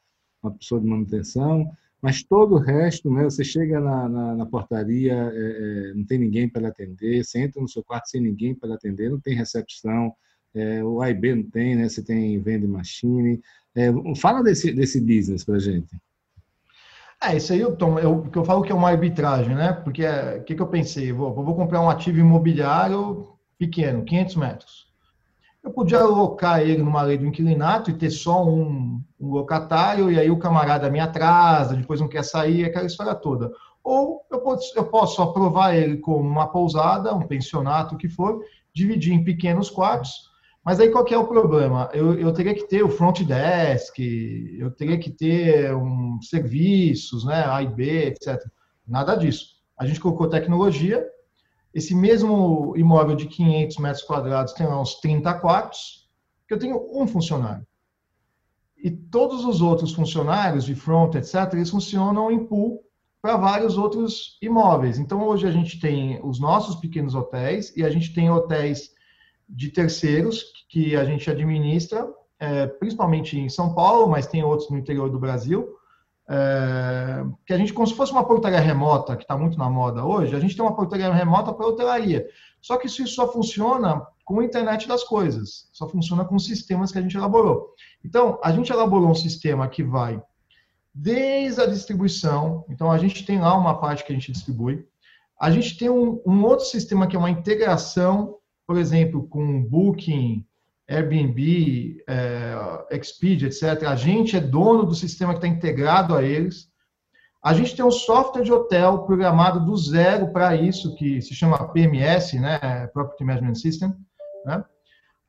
uma pessoa de manutenção, mas todo o resto, né? Você chega na, na, na portaria, é, é, não tem ninguém para atender, você entra no seu quarto sem ninguém para atender, não tem recepção, é, o A e B não tem, né? Você tem venda machine. É, fala desse, desse business para gente. É, isso aí, eu, que eu falo que é uma arbitragem, né? Porque o é, que, que eu pensei? Vou, vou comprar um ativo imobiliário pequeno, 500 metros. Eu podia alocar ele numa lei do inquilinato e ter só um, um locatário, e aí o camarada me atrasa, depois não quer sair, aquela história toda. Ou eu posso, eu posso aprovar ele como uma pousada, um pensionato, o que for, dividir em pequenos quartos, mas aí qual que é o problema? Eu, eu teria que ter o front desk, eu teria que ter um serviços, né, A e B, etc. Nada disso. A gente colocou tecnologia, esse mesmo imóvel de 500 metros quadrados tem uns 30 quartos, que eu tenho um funcionário. E todos os outros funcionários de front, etc., eles funcionam em pool para vários outros imóveis. Então, hoje a gente tem os nossos pequenos hotéis e a gente tem hotéis de terceiros que a gente administra, é, principalmente em São Paulo, mas tem outros no interior do Brasil, é, que a gente, como se fosse uma portaria remota, que está muito na moda hoje, a gente tem uma portaria remota para hotelaria. Só que isso só funciona com a internet das coisas, só funciona com sistemas que a gente elaborou. Então, a gente elaborou um sistema que vai desde a distribuição, então a gente tem lá uma parte que a gente distribui, a gente tem um, um outro sistema que é uma integração, por exemplo, com Booking, Airbnb, é, Expedia, etc. A gente é dono do sistema que está integrado a eles. A gente tem um software de hotel programado do zero para isso, que se chama PMS, né? Property Management System. Né?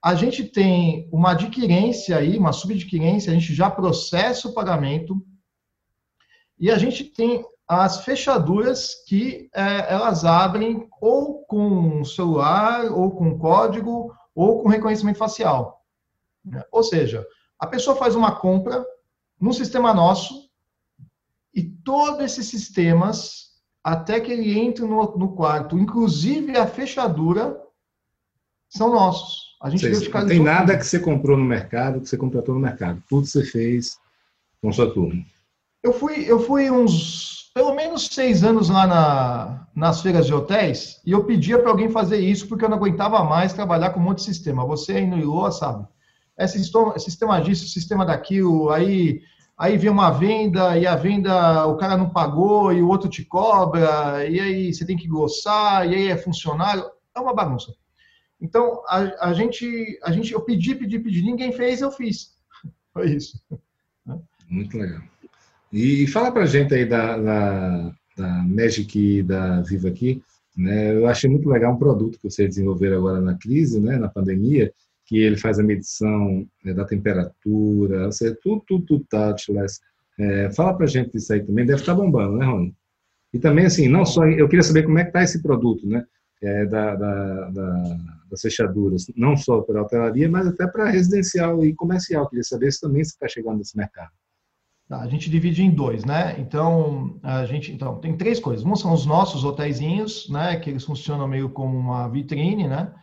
A gente tem uma adquirência aí, uma subadquirência, a gente já processa o pagamento. E a gente tem as fechaduras que é, elas abrem ou com celular, ou com código, ou com reconhecimento facial. Né? Ou seja, a pessoa faz uma compra no sistema nosso e todos esses sistemas, até que ele entre no, no quarto, inclusive a fechadura, são nossos. A gente Sei, não tem nada que você comprou no mercado, que você contratou no mercado. Tudo você fez com sua turma. Eu fui, eu fui uns pelo menos seis anos lá na, nas feiras de hotéis e eu pedia para alguém fazer isso porque eu não aguentava mais trabalhar com um monte de sistema. Você aí no Iloa sabe. É sistema, sistema disso, sistema daquilo, aí, aí vem uma venda e a venda o cara não pagou e o outro te cobra, e aí você tem que glossar, e aí é funcionário. É uma bagunça. Então, a, a, gente, a gente, eu pedi, pedi, pedi, ninguém fez, eu fiz. Foi isso. Muito legal. E, fala para a gente aí da, da, da Magic e da Viva aqui. Né? Eu achei muito legal um produto que vocês desenvolveram agora na crise, né? na pandemia, que ele faz a medição né, da temperatura, seja, tudo, tudo, tudo touchless. É, fala para a gente disso aí também, deve estar tá bombando, né, Rony? E também, assim, não só, eu queria saber como é que está esse produto, né, é, da, da, da, das fechaduras, não só para a hotelaria, mas até para residencial e comercial. Queria saber se também está chegando nesse mercado. Tá, a gente divide em dois, né? Então, a gente então tem três coisas. Um são os nossos hotéisinhos, né? Que eles funcionam meio como uma vitrine, né?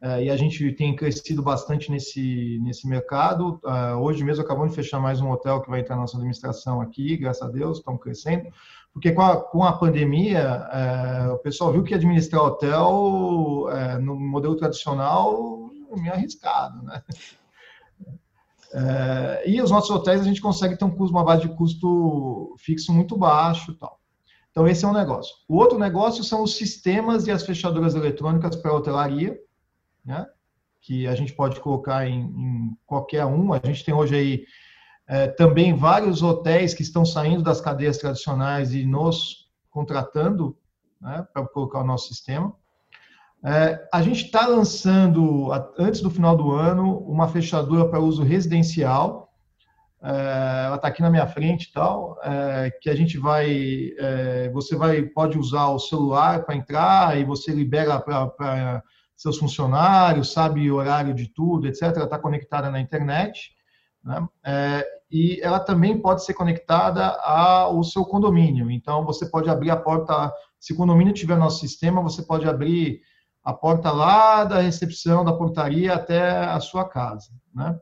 É, e a gente tem crescido bastante nesse, nesse mercado. Uh, hoje mesmo acabamos de fechar mais um hotel que vai entrar na nossa administração aqui, graças a Deus, estamos crescendo. Porque com a, com a pandemia, é, o pessoal viu que administrar hotel no modelo tradicional é meio arriscado, né? É, e os nossos hotéis a gente consegue ter um custo, uma base de custo fixo muito baixo tal. Então, esse é um negócio. O outro negócio são os sistemas e as fechaduras eletrônicas para hotelaria, né? que a gente pode colocar em, em qualquer um. A gente tem hoje aí é, também vários hotéis que estão saindo das cadeias tradicionais e nos contratando né, para colocar o nosso sistema. É, a gente está lançando, antes do final do ano, uma fechadura para uso residencial. É, ela está aqui na minha frente e tal, é, que a gente vai, é, você vai, pode usar o celular para entrar e você libera para seus funcionários, sabe o horário de tudo, etc. Ela está conectada na internet. Né? É, e ela também pode ser conectada ao seu condomínio. Então, você pode abrir a porta, se o condomínio tiver nosso sistema, você pode abrir a porta lá da recepção da portaria até a sua casa, né?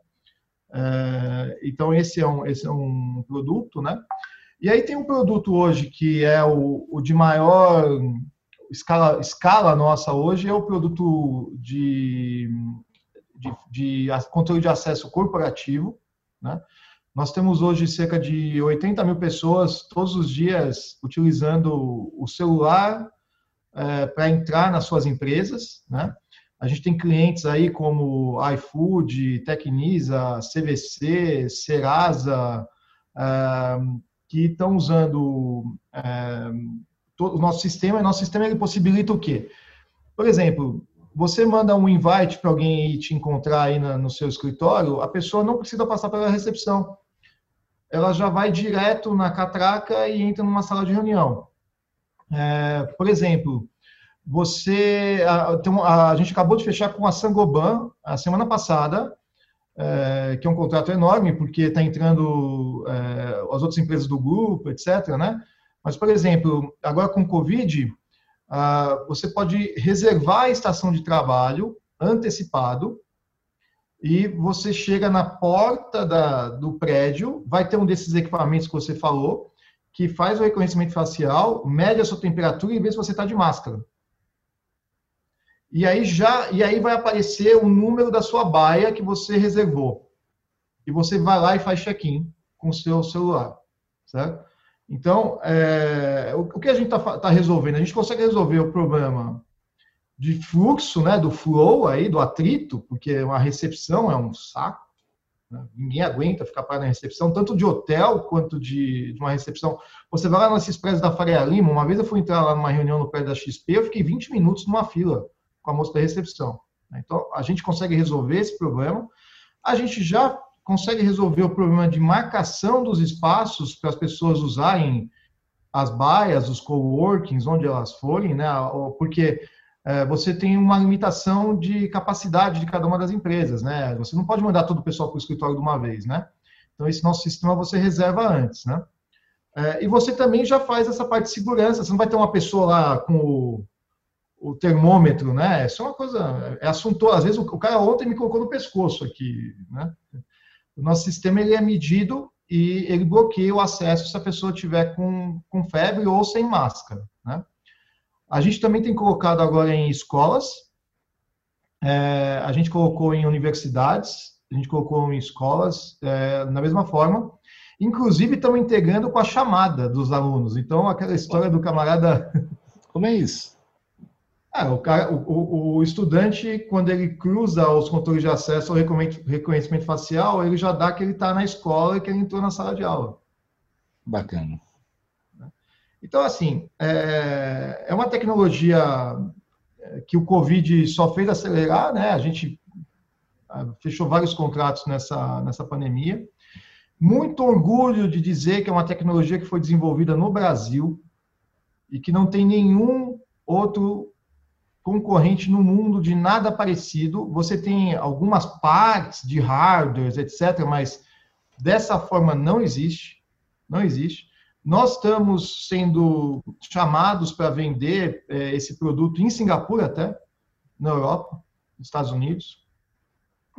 É, então, esse é, um, esse é um produto, né? E aí tem um produto hoje que é o, o de maior escala, escala nossa hoje, é o produto de, de, de de acesso corporativo, né? Nós temos hoje cerca de 80 mil pessoas todos os dias utilizando o celular é, para entrar nas suas empresas, né? A gente tem clientes aí como iFood, Tecnisa, CVC, Serasa, é, que estão usando é, o nosso sistema. E nosso sistema ele possibilita o quê? Por exemplo, você manda um invite para alguém te encontrar aí no seu escritório, a pessoa não precisa passar pela recepção ela já vai direto na catraca e entra numa sala de reunião. É, por exemplo, você a, a, a, gente acabou de fechar com a Sangoban a semana passada, é, que é um contrato enorme porque está entrando é, as outras empresas do grupo, etc. Né? Mas, por exemplo, agora com o Covid, você pode reservar a estação de trabalho antecipado e você chega na porta da, do prédio, vai ter um desses equipamentos que você falou, que faz o reconhecimento facial, mede a sua temperatura e vê se você está de máscara. E aí já e aí vai aparecer o número da sua baia que você reservou. E você vai lá e faz check-in com o seu celular, certo? Então, é, o, que a gente está tá resolvendo? A gente consegue resolver o problema de fluxo, né, do flow aí, do atrito, porque uma recepção é um saco. Né? Ninguém aguenta ficar parado na recepção, tanto de hotel quanto de, de uma recepção. Você vai lá nesses prédios da Faria Lima, uma vez eu fui entrar lá numa reunião no prédio da XP, eu fiquei 20 minutos numa fila com a moça da recepção. Né? Então, a gente consegue resolver esse problema. A gente já consegue resolver o problema de marcação dos espaços para as pessoas usarem as baias, os coworkings, onde elas forem, né? Porque você tem uma limitação de capacidade de cada uma das empresas, né? Você não pode mandar todo o pessoal para o escritório de uma vez, né? Então, esse nosso sistema você reserva antes, né? É, e você também já faz essa parte de segurança. Você não vai ter uma pessoa lá com o, o termômetro, né? Isso é uma coisa, é assunto. Às vezes o, cara ontem me colocou no pescoço aqui, né? O nosso sistema ele é medido e ele bloqueia o acesso se a pessoa tiver com, com febre ou sem máscara, né? A gente também tem colocado agora em escolas, é, a gente colocou em universidades, a gente colocou em escolas, é, da mesma forma. Inclusive, estamos integrando com a chamada dos alunos. Então, aquela história do camarada. Como é isso? É, o, cara, o, o, estudante, quando ele cruza os controles de acesso ao reconhecimento facial, ele já dá que ele está na escola e que ele entrou na sala de aula. Bacana. Então, assim, é, é uma tecnologia é, que o Covid só fez acelerar, né? A gente fechou vários contratos nessa, nessa pandemia. Muito orgulho de dizer que é uma tecnologia que foi desenvolvida no Brasil e que não tem nenhum outro concorrente no mundo de nada parecido. Você tem algumas partes de hardware, etc., mas dessa forma não existe. Não existe. Nós estamos sendo chamados para vender é, esse produto em Singapura até, na Europa, nos Estados Unidos.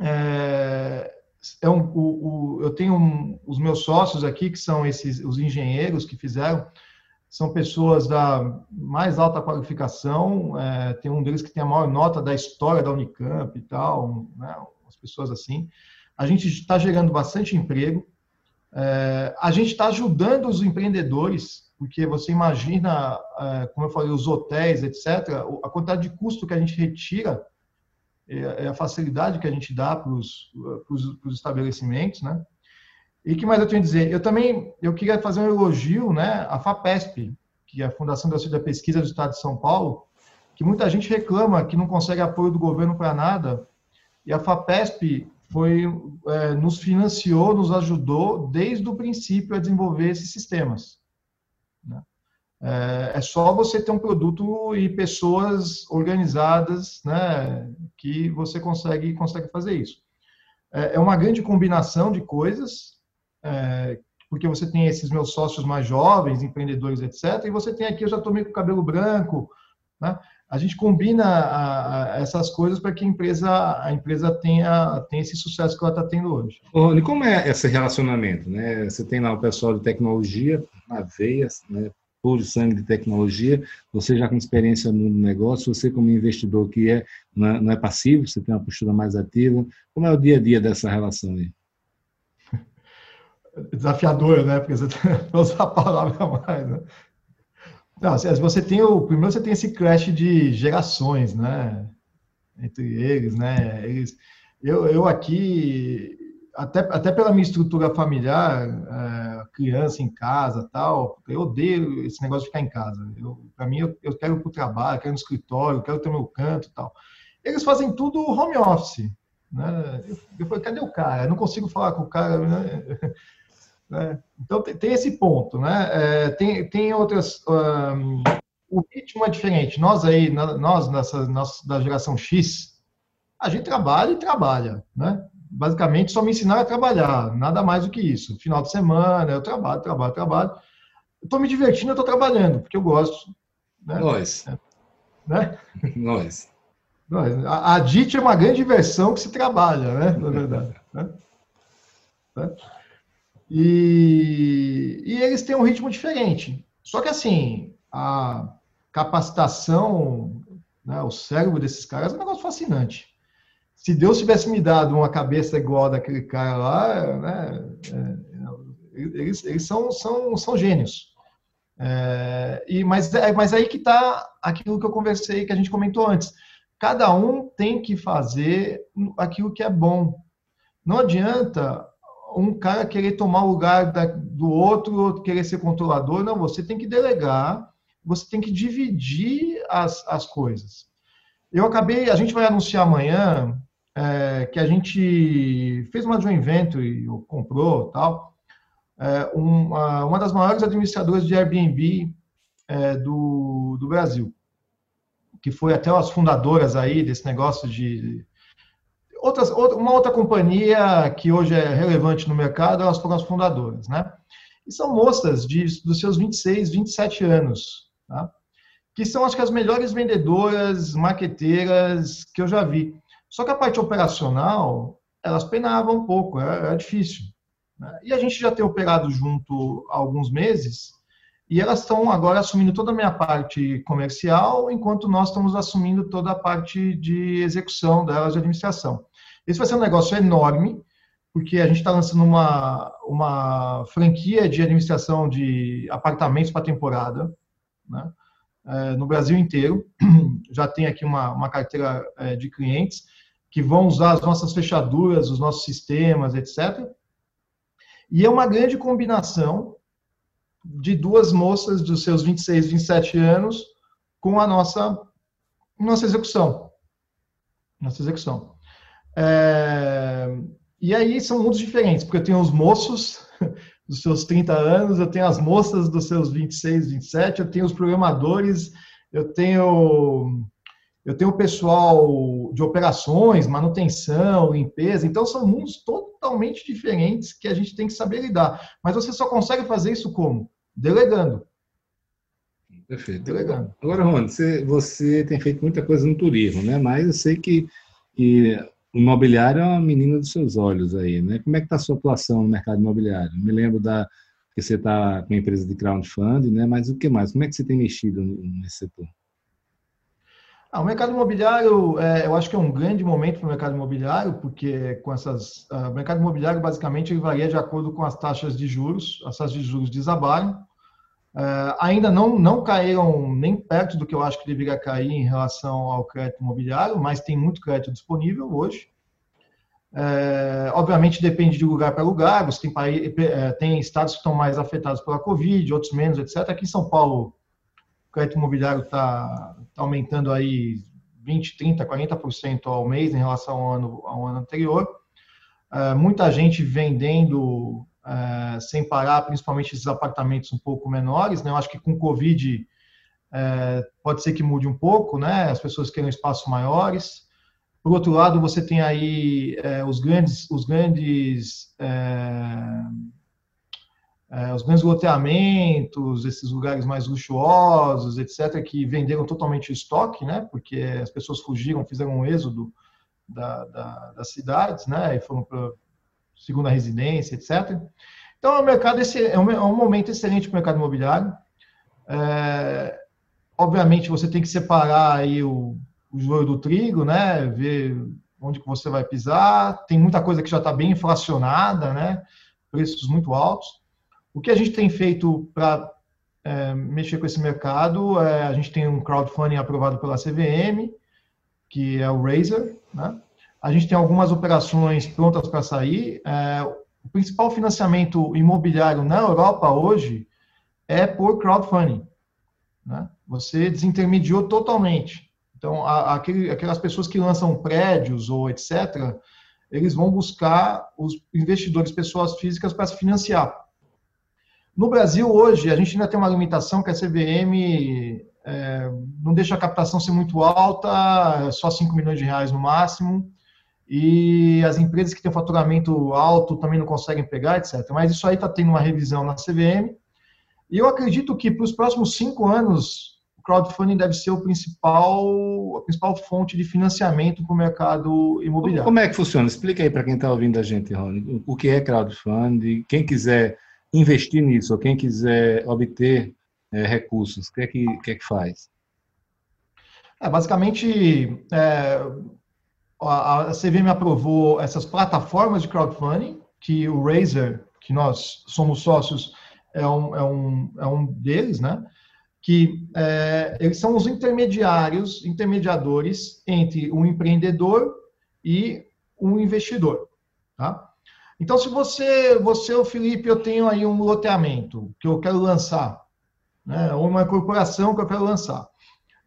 É, é um, o, o, eu tenho um, os meus sócios aqui, que são esses os engenheiros que fizeram, são pessoas da mais alta qualificação, é, tem um deles que tem a maior nota da história da Unicamp e tal, né, as pessoas assim. A gente está gerando bastante emprego, é, a gente está ajudando os empreendedores, porque você imagina, é, como eu falei, os hotéis, etc., a quantidade de custo que a gente retira é, é a facilidade que a gente dá para os estabelecimentos, né? E que mais eu tenho a dizer? Eu também eu queria fazer um elogio, né, à FAPESP, que é a Fundação da Auxílio da Pesquisa do Estado de São Paulo, que muita gente reclama que não consegue apoio do governo para nada, e a FAPESP foi, é, nos financiou, nos ajudou desde o princípio a desenvolver esses sistemas. Né? É, é, só você ter um produto e pessoas organizadas né, que você consegue, consegue fazer isso. É, é uma grande combinação de coisas, é, porque você tem esses meus sócios mais jovens, empreendedores, etc. E você tem aqui, eu já estou meio com cabelo branco, né? A gente combina a, a, essas coisas para que a empresa, a empresa tenha, tenha esse sucesso que ela está tendo hoje. Rony, como é esse relacionamento? Né? Você tem lá o pessoal de tecnologia, na veia, né? puro sangue de tecnologia, você já com experiência no negócio, você como investidor que é não, é, não é passivo, você tem uma postura mais ativa, como é o dia a dia dessa relação aí? Desafiador, né? Porque você usa a palavra mais, né? Não, você tem o primeiro você tem esse crash de gerações, né? Entre eles, né? Eles, eu, eu aqui até, até pela minha estrutura familiar, é, criança em casa, tal, eu odeio esse negócio de ficar em casa. Para mim, eu, eu quero ir para o trabalho, quero no escritório, quero ter meu canto, tal. Eles fazem tudo home office, né? Eu, eu falei, cadê o cara? Eu não consigo falar com o cara, né? Né? Então tem, tem, esse ponto, né? É, tem, tem outras. Um, o ritmo é diferente. Nós aí, nós nessa nossa, da geração X, a gente trabalha e trabalha, né? Basicamente só me ensinaram a trabalhar, nada mais do que isso. Final de semana, eu trabalho, trabalho, trabalho. Estou me divertindo, estou trabalhando, porque eu gosto. Né? Nós. É, né? Nós. A, a DIT é uma grande diversão que se trabalha, né? Na verdade. né? né? E, e eles têm um ritmo diferente. Só que, assim, a capacitação, né, o cérebro desses caras é um negócio fascinante. Se Deus tivesse me dado uma cabeça igual daquele cara lá, né, é, eles, eles são, são, são gênios. É, e, mas, é, mas aí que está aquilo que eu conversei, que a gente comentou antes. Cada um tem que fazer aquilo que é bom. Não adianta um cara querer tomar o lugar da, do outro, querer ser controlador. Não, você tem que delegar, você tem que dividir as, as coisas. Eu acabei, a gente vai anunciar amanhã é, que a gente fez uma joint venture, ou comprou tal, é, uma, uma das maiores administradoras de Airbnb é, do, do Brasil, que foi até as fundadoras aí desse negócio de outras, uma outra companhia que hoje é relevante no mercado, elas foram as fundadoras, né? E são moças de, dos seus 26, 27 anos, tá? que são, acho que, as melhores vendedoras, maqueteiras que eu já vi. Só que a parte operacional, elas penavam um pouco, era, era difícil. Né? E a gente já tem operado junto há alguns meses, e elas estão agora assumindo toda a minha parte comercial, enquanto nós estamos assumindo toda a parte de execução delas, de administração. Esse vai ser um negócio enorme, porque a gente está lançando uma, uma franquia de administração de apartamentos para temporada, né? é, no Brasil inteiro. Já tem aqui uma, uma carteira é, de clientes que vão usar as nossas fechaduras, os nossos sistemas, etc. E é uma grande combinação de duas moças dos seus 26, 27 anos com a nossa, nossa execução. Nossa execução. É, e aí são mundos diferentes, porque eu tenho os moços dos seus 30 anos, eu tenho as moças dos seus 26, 27, eu tenho os programadores, eu tenho eu tenho o pessoal de operações, manutenção, limpeza, então são mundos totalmente diferentes que a gente tem que saber lidar. Mas você só consegue fazer isso como? Delegando. Perfeito. Delegando. Agora, Rony, você, você tem feito muita coisa no turismo, né? Mas eu sei que, que o imobiliário é uma menina dos seus olhos aí, né? Como é que está a sua atuação no mercado imobiliário? Me lembro da que você está com a empresa de crowdfunding, né? Mas o que mais? Como é que você tem mexido nesse setor? Ah, o mercado imobiliário, é, eu acho que é um grande momento para o mercado imobiliário, porque com essas, uh, o mercado imobiliário basicamente ele varia de acordo com as taxas de juros, as taxas de juros desabaram, uh, ainda não, não caíram nem perto do que eu acho que deveria cair em relação ao crédito imobiliário, mas tem muito crédito disponível hoje. É, obviamente depende de lugar para lugar, você tem, tem estados que estão mais afetados pela Covid, outros menos, etc. Aqui em São Paulo, crédito imobiliário está tá aumentando aí 20, 30, 40% ao mês em relação ao ano, ao ano anterior. É, muita gente vendendo é, sem parar, principalmente esses apartamentos um pouco menores. Né? Eu acho que com Covid é, pode ser que mude um pouco, né? as pessoas querem espaços maiores. Por outro lado, você tem aí os grandes, os grandes, é, é, os grandes loteamentos, esses lugares mais luxuosos, etc., que venderam totalmente o estoque, né? Porque as pessoas fugiram, fizeram um êxodo da, da, das cidades, né? E foram para segunda residência, etc. Então, o mercado é um, é um momento excelente para o mercado imobiliário. É, obviamente, você tem que separar aí o o joio do trigo, né? Ver onde que você vai pisar. Tem muita coisa que já está bem inflacionada, né? Preços muito altos. O que a gente tem feito para é, mexer com esse mercado? É, a gente tem um crowdfunding aprovado pela CVM, que é o Razer, né? A gente tem algumas operações prontas para sair. É, o principal financiamento imobiliário na Europa hoje é por crowdfunding. Né? Você desintermediou totalmente. Então, aquele, aquelas pessoas que lançam prédios ou etc., eles vão buscar os investidores, pessoas físicas, para se financiar. No Brasil, hoje, a gente ainda tem uma limitação que a CVM é, não deixa a captação ser muito alta, só 5 milhões de reais no máximo, e as empresas que têm faturamento alto também não conseguem pegar, etc. Mas isso aí está tendo uma revisão na CVM, e eu acredito que para os próximos cinco anos crowdfunding deve ser o principal, a principal fonte de financiamento para o mercado imobiliário. Como é que funciona? Explica aí para quem está ouvindo a gente, Rony, o que é crowdfunding, quem quiser investir nisso, ou quem quiser obter é, recursos, o que é que, que, é que faz? É, basicamente, é, a, CVM aprovou essas plataformas de crowdfunding, que o Razer, que nós somos sócios, é um, é um, é um deles, né? que é, eles são os intermediários, intermediadores entre um empreendedor e um investidor, tá? Então, se você, você, o Felipe, eu tenho aí um loteamento que eu quero lançar, né, ou uma corporação que eu quero lançar.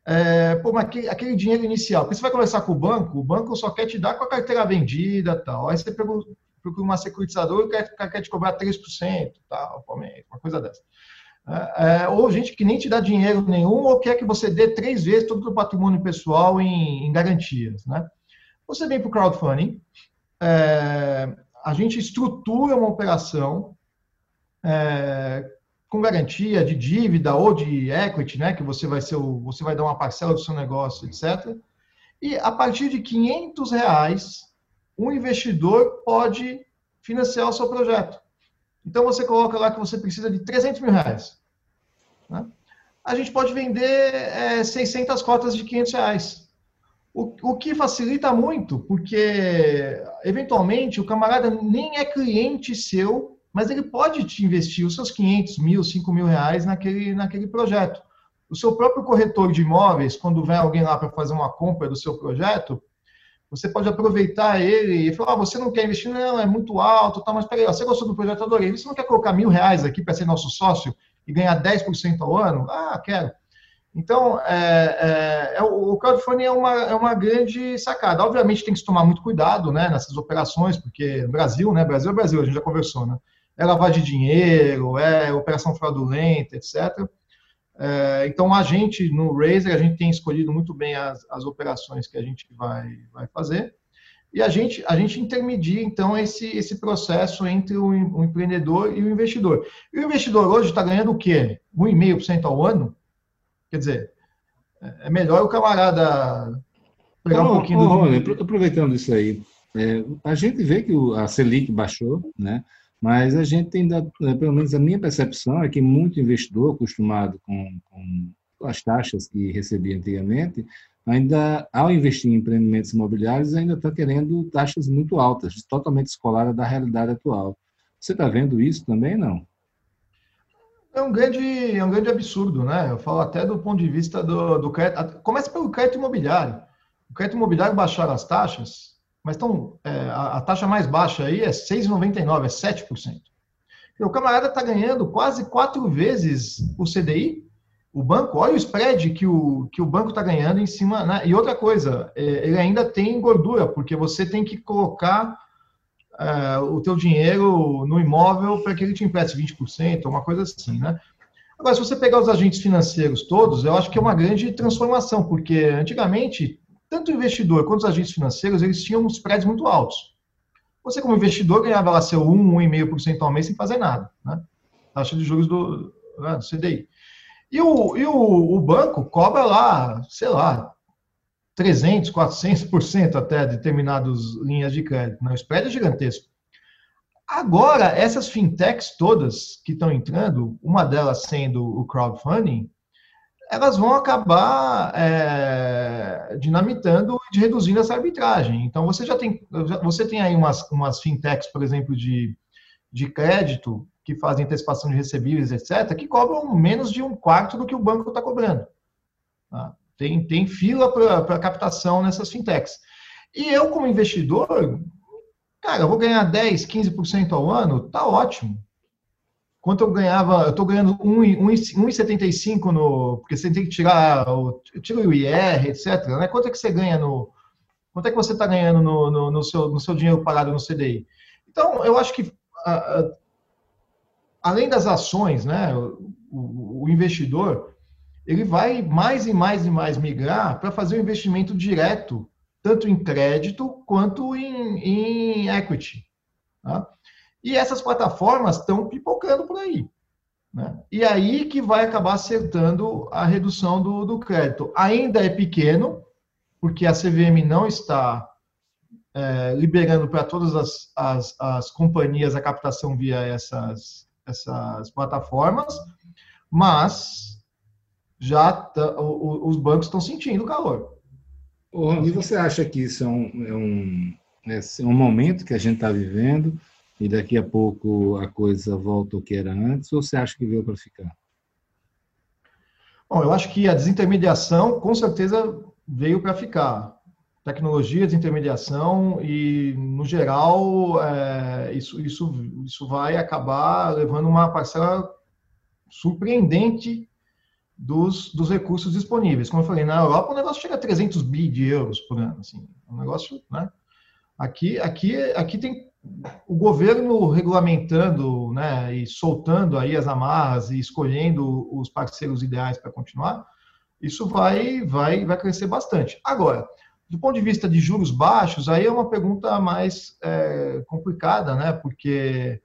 É, pô, mas aquele, aquele, dinheiro inicial, porque você vai conversar com o banco, o banco só quer te dar com a carteira vendida tal. Aí você procura uma securitizadora e quer, quer te cobrar 3%, tal, uma coisa dessa. É, é, ou gente que nem te dá dinheiro nenhum ou quer que você dê três vezes todo o patrimônio pessoal em, em garantias. Né? Você vem para o crowdfunding, é, a gente estrutura uma operação é, com garantia de dívida ou de equity, né, que você vai ser o, você vai dar uma parcela do seu negócio, etc. E a partir de 500 reais, um investidor pode financiar o seu projeto. Então você coloca lá que você precisa de 300 mil reais. Né? A gente pode vender é, 600 cotas de 500 reais. O, o que facilita muito, porque eventualmente o camarada nem é cliente seu, mas ele pode te investir os seus 500 mil, 5 mil reais naquele, naquele projeto. O seu próprio corretor de imóveis, quando vem alguém lá para fazer uma compra do seu projeto, você pode aproveitar ele e falar, ah, você não quer investir? Não, é muito alto, tá, mas peraí, você gostou do projeto, adorei. Você não quer colocar mil reais aqui para ser nosso sócio e ganhar 10% ao ano? Ah, quero. Então, é, é, é, o crowdfunding é uma, é uma grande sacada. Obviamente tem que se tomar muito cuidado né, nessas operações, porque Brasil, né? Brasil é Brasil, a gente já conversou, né? É lavagem de dinheiro, é operação fraudulenta, etc. É, então, a gente, no Razer, a gente tem escolhido muito bem as, as operações que a gente vai, vai fazer. E a gente, a gente intermedia, então, esse, esse processo entre o, o empreendedor e o investidor. E o investidor hoje está ganhando o quê? 1,5% ao ano? Quer dizer, é, é melhor o camarada pegar um pouquinho do... aproveitando isso aí, é, a gente vê que a Selic baixou, né? Mas a gente ainda, né, pelo menos a minha percepção é que muito investidor acostumado com, com as taxas que recebia antigamente, ainda ao investir em empreendimentos imobiliários ainda está querendo taxas muito altas, totalmente descolada da realidade atual. Você está vendo isso também, não? É um grande, é um grande absurdo, né? Eu falo até do ponto de vista do, do crédito. Começa pelo crédito imobiliário. O crédito imobiliário baixaram as taxas, mas então, é, a, a, taxa mais baixa aí é 6,99, é 7%. E o camarada está ganhando quase quatro vezes o CDI o banco, olha o spread que o, que o banco está ganhando em cima. Né? E outra coisa, é, ele ainda tem gordura, porque você tem que colocar é, o teu dinheiro no imóvel para que ele te empreste 20%, uma coisa assim, né? Agora, se você pegar os agentes financeiros todos, eu acho que é uma grande transformação, porque antigamente, tanto o investidor quanto os agentes financeiros, eles tinham spreads muito altos. Você, como investidor, ganhava lá seu 1, 1,5% ao mês sem fazer nada, né? Taxa de juros do, né, do CDI. E o, e o, o banco cobra lá, sei lá, 300, 400% até determinadas linhas de crédito. Né? O spread é gigantesco. Agora, essas fintechs todas que estão entrando, uma delas sendo o crowdfunding, elas vão acabar é, dinamitando e reduzindo essa arbitragem. Então, você já tem, você tem aí umas, umas fintechs, por exemplo, de, de crédito, que fazem antecipação de recebíveis, etc., que cobram menos de um quarto do que o banco está cobrando. Tá? Tem, tem fila para captação nessas fintechs. E eu, como investidor, cara, eu vou ganhar 10, 15% ao ano, tá ótimo. Quanto eu ganhava, eu estou ganhando 1,75 no. Porque você tem que tirar o, tira o IR, etc. Né? Quanto é que você ganha no. Quanto é que você está ganhando no, no, no, seu, no seu dinheiro parado no CDI? Então, eu acho que além das ações, né, o, o, investidor ele vai mais e mais e mais migrar para fazer o um investimento direto, tanto em crédito quanto em, em equity. Tá? E essas plataformas estão pipocando por aí. Né? E aí que vai acabar acertando a redução do, do crédito. Ainda é pequeno, porque a CVM não está é, liberando para todas as, as, as companhias a captação via essas, essas plataformas, mas já tá, os bancos estão sentindo o calor. e você acha que isso é um, é um, é um momento que a gente está vivendo e daqui a pouco a coisa volta ao que era antes, ou você acha que veio para ficar? Bom, eu acho que a desintermediação, com certeza, veio para ficar tecnologia de intermediação e, no geral, é, isso, isso, isso vai acabar levando uma parcela surpreendente dos, dos recursos disponíveis. Como eu falei, na Europa o negócio chega a 300 bi de euros por ano. Assim, um negócio, né? Aqui, aqui, aqui tem o governo regulamentando né, e soltando aí as amarras e escolhendo os parceiros ideais para continuar, isso vai, vai, vai crescer bastante. Agora, do ponto de vista de juros baixos, aí é uma pergunta mais é, complicada, né? Porque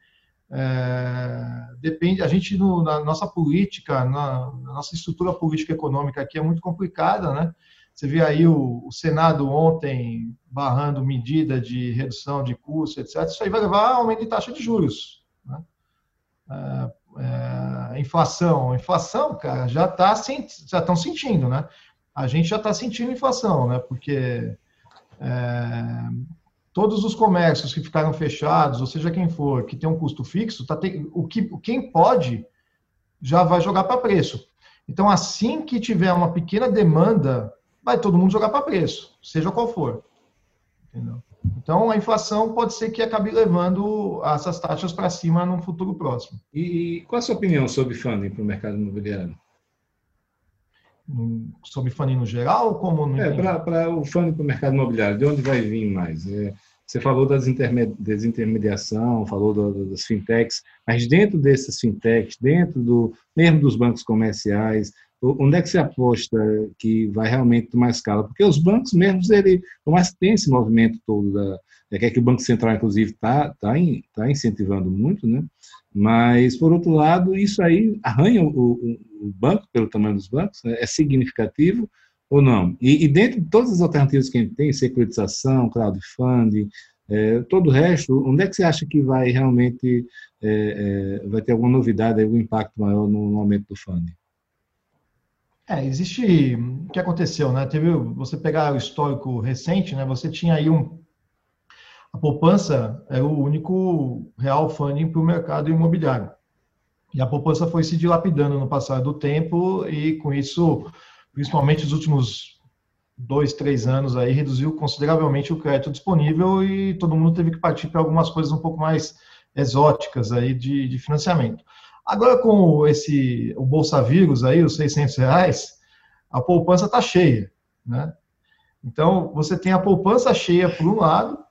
é, depende, a gente no, na nossa política, na, na, nossa estrutura política econômica aqui é muito complicada, né? Você vê aí o, o, Senado ontem barrando medida de redução de custo, etc. Isso aí vai levar a aumento de taxa de juros. Né? É, é, inflação, inflação, cara, já tá já estão sentindo, né? a gente já está sentindo inflação, né? Porque é, todos os comércios que ficaram fechados, ou seja quem for, que tem um custo fixo, tá te, o que quem pode já vai jogar para preço. Então, assim que tiver uma pequena demanda, vai todo mundo jogar para preço, seja qual for. Entendeu? Então, a inflação pode ser que acabe levando essas taxas para cima no futuro próximo. E, e qual a sua opinião sobre funding para o mercado imobiliário? Sobre funding no geral? Como no é, para o funding para o mercado imobiliário, de onde vai vir mais? É, você falou da desintermediação, falou do, das fintechs, mas dentro dessas fintechs, dentro do mesmo dos bancos comerciais, onde é que você aposta que vai realmente tomar escala? Porque os bancos mesmos, ele, por mais que tenha esse movimento todo, da, é que o Banco Central, inclusive, está tá, tá incentivando muito, né? Mas, por outro lado, isso aí arranha o, o, o banco, pelo tamanho dos bancos, né? é significativo ou não? E, e, dentro de todas as alternativas que a gente tem, securitização, crowdfunding, é, todo o resto, onde é que você acha que vai realmente é, é, vai ter alguma novidade, algum impacto maior no, no aumento do funding? É, existe o que aconteceu, né? Teve você pegar o histórico recente, né? Você tinha aí um a poupança é o único real funding para o mercado imobiliário. E a poupança foi se dilapidando no passar do tempo e, com isso, principalmente nos últimos dois, três anos, aí reduziu consideravelmente o crédito disponível e todo mundo teve que partir para algumas coisas um pouco mais exóticas aí de, de financiamento. Agora, com esse, o Bolsa Vírus aí, os 600 reais, a poupança está cheia, né? Então, você tem a poupança cheia por um lado,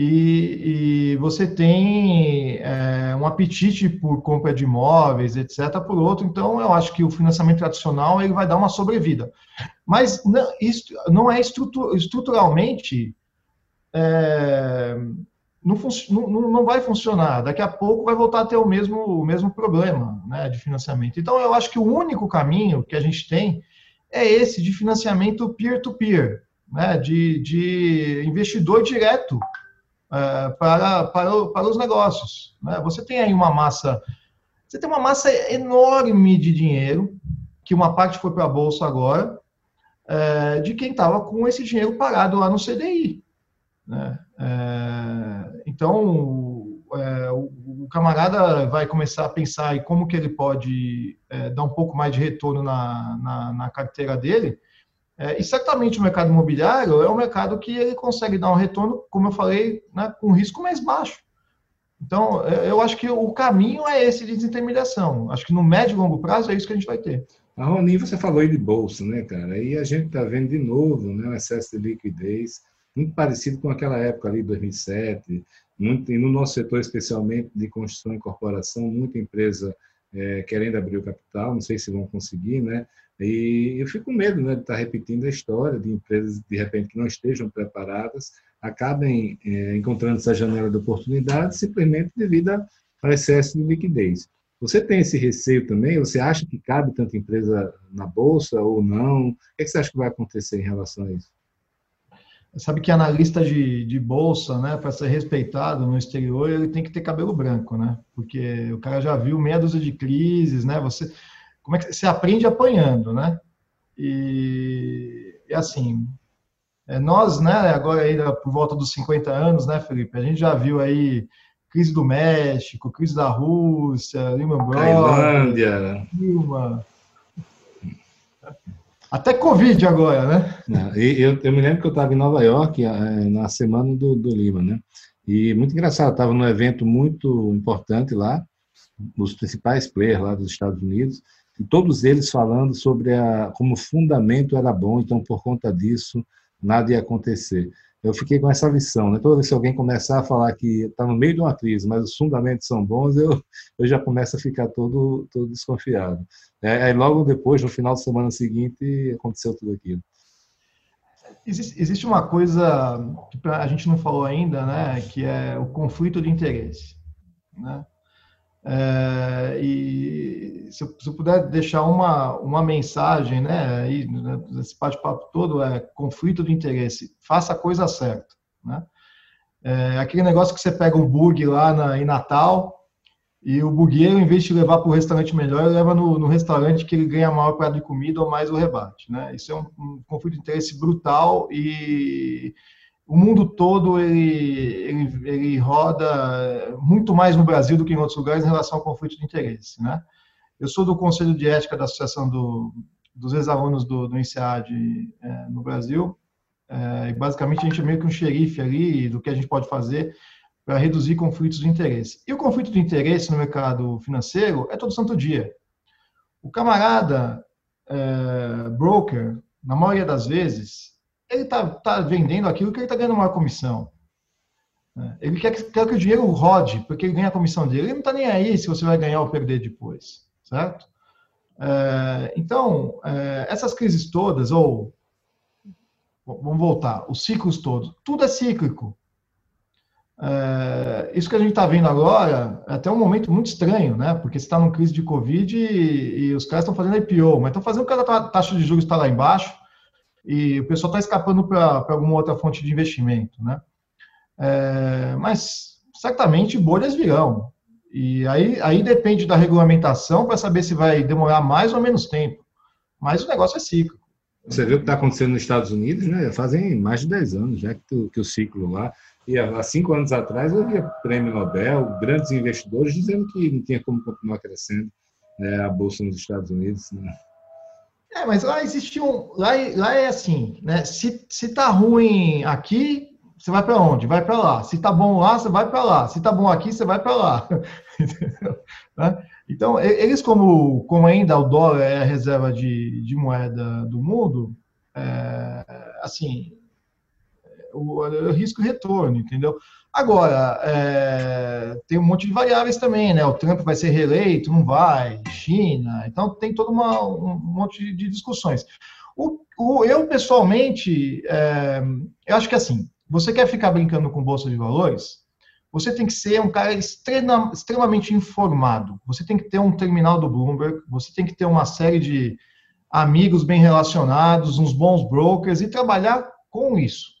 e, e você tem é, um apetite por compra de imóveis, etc., por outro. Então, eu acho que o financiamento tradicional ele vai dar uma sobrevida. Mas não, isso não é estruturalmente. É, não, não, não, vai funcionar. Daqui a pouco vai voltar a ter o mesmo, o mesmo problema né, de financiamento. Então, eu acho que o único caminho que a gente tem é esse de financiamento peer-to-peer, -peer, né, de, de investidor direto para, para, para os negócios. Né? Você tem aí uma massa, você tem uma massa enorme de dinheiro, que uma parte foi para a Bolsa agora, é, de quem estava com esse dinheiro parado lá no CDI. Né? É, então, é, o, o, camarada vai começar a pensar em como que ele pode é, dar um pouco mais de retorno na, na, na carteira dele, é, e certamente o mercado imobiliário é um mercado que ele consegue dar um retorno, como eu falei, né, com risco mais baixo. Então, é, eu acho que o caminho é esse de desintermediação. Acho que no médio e longo prazo é isso que a gente vai ter. A Roni, você falou aí de bolsa, né, cara? E a gente está vendo de novo né, um excesso de liquidez, muito parecido com aquela época ali, 2007, muito, e no nosso setor, especialmente de construção e incorporação, muita empresa é, querendo abrir o capital, não sei se vão conseguir, né? E eu fico com medo né, de estar repetindo a história de empresas, de repente, que não estejam preparadas, acabem é, encontrando essa janela de oportunidade simplesmente devido ao excesso de liquidez. Você tem esse receio também? Você acha que cabe tanta empresa na Bolsa ou não? O é que você acha que vai acontecer em relação a isso? Sabe que analista de, de bolsa, né, para ser respeitado no exterior, ele tem que ter cabelo branco, né? Porque o cara já viu meia dúzia de crises, né? Você, como é que você aprende apanhando, né? E, e assim, é, nós, né, agora aí por volta dos 50 anos, né, Felipe, a gente já viu aí crise do México, crise da Rússia, Lehman Brothers, Tailândia, Dilma, até Covid agora, né? Não, eu, eu, me lembro que eu estava em Nova York é, na semana do, do Lima, né? E muito engraçado, estava num evento muito importante lá, os principais players lá dos Estados Unidos, e todos eles falando sobre a, como fundamento era bom, então por conta disso nada ia acontecer. Eu fiquei com essa lição, né? Toda vez que alguém começar a falar que está no meio de uma crise, mas os fundamentos são bons, eu, eu já começo a ficar todo, todo desconfiado. É, aí logo depois, no final de semana seguinte, aconteceu tudo aquilo. Existe, existe uma coisa que a gente não falou ainda, né? Que é o conflito de interesse, né? É, e se eu, se eu, puder deixar uma, uma mensagem, né, aí, nesse bate-papo todo, é conflito de interesse, faça a coisa certa, né? É, aquele negócio que você pega um bug lá na, em Natal e o bugueiro, em vez de levar para o restaurante melhor, leva no, no, restaurante que ele ganha maior prato de comida ou mais o rebate, né? Isso é um, um conflito de interesse brutal e o mundo todo ele, ele, ele, roda muito mais no Brasil do que em outros lugares em relação ao conflito de interesse, né? Eu sou do Conselho de Ética da Associação do, dos ex-alunos do, do INSEAD é, no Brasil, é, e basicamente a gente é meio que um xerife ali do que a gente pode fazer para reduzir conflitos de interesse. E o conflito de interesse no mercado financeiro é todo santo dia. O camarada é, broker, na maioria das vezes, ele está tá vendendo aquilo que ele está ganhando uma comissão. Né? Ele quer que, quer que o dinheiro rode, porque ele ganha a comissão dele. Ele não está nem aí se você vai ganhar ou perder depois, certo? É, então, é, essas crises todas, ou vamos voltar, os ciclos todos, tudo é cíclico. É, isso que a gente está vendo agora é até um momento muito estranho, né? Porque você está numa crise de Covid e, e os caras estão fazendo IPO, mas estão fazendo porque a taxa de juros está lá embaixo e o pessoal está escapando para alguma outra fonte de investimento, né? É, mas certamente bolhas virão. E aí, aí depende da regulamentação para saber se vai demorar mais ou menos tempo. Mas o negócio é ciclo. Você viu o que está acontecendo nos Estados Unidos, né? Fazem mais de 10 anos já que, que o ciclo lá. E há cinco anos atrás havia prêmio Nobel, grandes investidores dizendo que não tinha como continuar crescendo né, a bolsa nos Estados Unidos. Né? É, mas lá existe um. Lá, lá é assim, né? Se, se tá ruim aqui, você vai para onde? Vai para lá. Se tá bom lá, você vai para lá. Se tá bom aqui, você vai para lá. Né? Então, eles, como, como ainda o dólar é a reserva de, de moeda do mundo, é, assim, o, o risco retorno, entendeu? Agora, é, tem um monte de variáveis também, né? O Trump vai ser reeleito, não vai, China, então tem todo uma, um monte de discussões. O, o, eu, pessoalmente, é, eu acho que assim, você quer ficar brincando com bolsa de valores, você tem que ser um cara extrema, extremamente informado. Você tem que ter um terminal do Bloomberg, você tem que ter uma série de amigos bem relacionados, uns bons brokers e trabalhar com isso.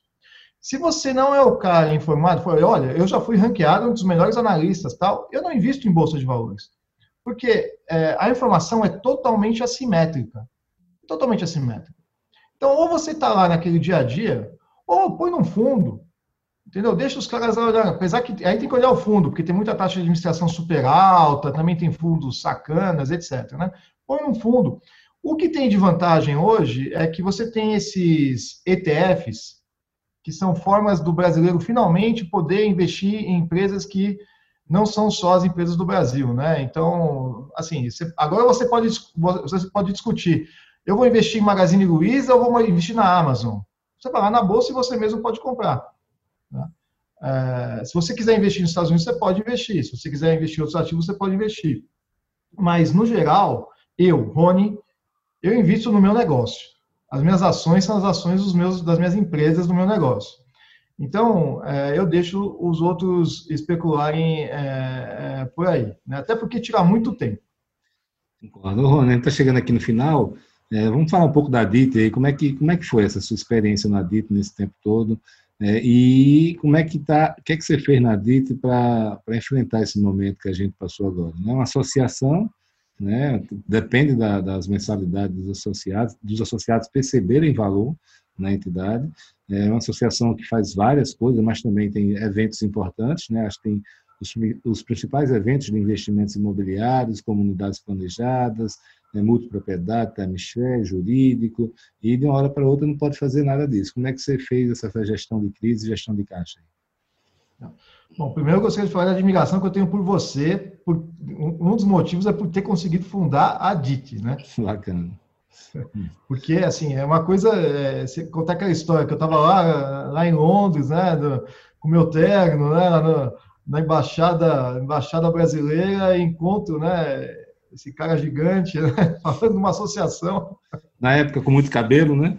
Se você não é o cara informado, for, olha, eu já fui ranqueado um dos melhores analistas, tal, eu não invisto em bolsa de valores. Porque é, a informação é totalmente assimétrica. Totalmente assimétrica. Então, ou você está lá naquele dia a dia, ou põe num fundo, entendeu? Deixa os caras olhando. Apesar que aí tem que olhar o fundo, porque tem muita taxa de administração super alta, também tem fundos sacanas, etc. Né? Põe num fundo. O que tem de vantagem hoje é que você tem esses ETFs, que são formas do brasileiro finalmente poder investir em empresas que não são só as empresas do Brasil, né? Então, assim, você, agora você pode, você pode discutir, eu vou investir em Magazine Luiza ou vou investir na Amazon? Você vai lá na bolsa e você mesmo pode comprar. Né? É, se você quiser investir nos Estados Unidos, você pode investir. Se você quiser investir em outros ativos, você pode investir. Mas, no geral, eu, Rony, eu invisto no meu negócio. As minhas ações são as ações dos meus, das minhas empresas do meu negócio. Então, é, eu deixo os outros especularem é, é, por aí, né? até porque tira muito tempo. Concordo. Rony, está chegando aqui no final. Vamos falar um pouco da DIT aí. Como é que, como é que foi essa sua experiência na DIT nesse tempo todo? E como é que tá? O que é que você fez na DIT para enfrentar esse momento que a gente passou agora? É uma associação né? Depende da, das mensalidades dos associados, dos associados perceberem valor na entidade. É uma associação que faz várias coisas, mas também tem eventos importantes, né? Acho que tem os, os principais eventos de investimentos imobiliários, comunidades planejadas, né? multipropriedade, timeshare, jurídico, e de uma hora para outra não pode fazer nada disso. Como é que você fez essa gestão de crise gestão de caixa? Não. Bom, primeiro eu gostaria de falar da admiração que eu tenho por você. Por, um dos motivos é por ter conseguido fundar a DIT, né? Bacana. Porque, assim, é uma coisa. É, você contar aquela história que eu estava lá, lá em Londres, né? Do, com meu terno, né? No, na embaixada, embaixada brasileira, e encontro, né? Esse cara gigante, né? Falando de uma associação. Na época com muito cabelo, né?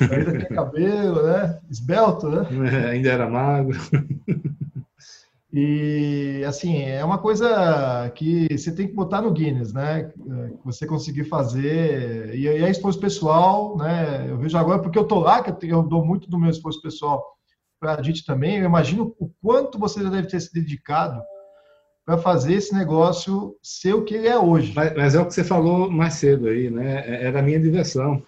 Ainda tem cabelo, né? Esbelto, né? É, ainda era magro. E, assim, é uma coisa que você tem que botar no Guinness, né? Você conseguir fazer. E, é esforço pessoal, né? Eu vejo agora, porque eu tô lá, que eu dou muito do meu esforço pessoal para a gente também. Eu imagino o quanto você já deve ter se dedicado para fazer esse negócio ser o que ele é hoje. Mas, mas, é o que você falou mais cedo aí, né? É, era a minha diversão.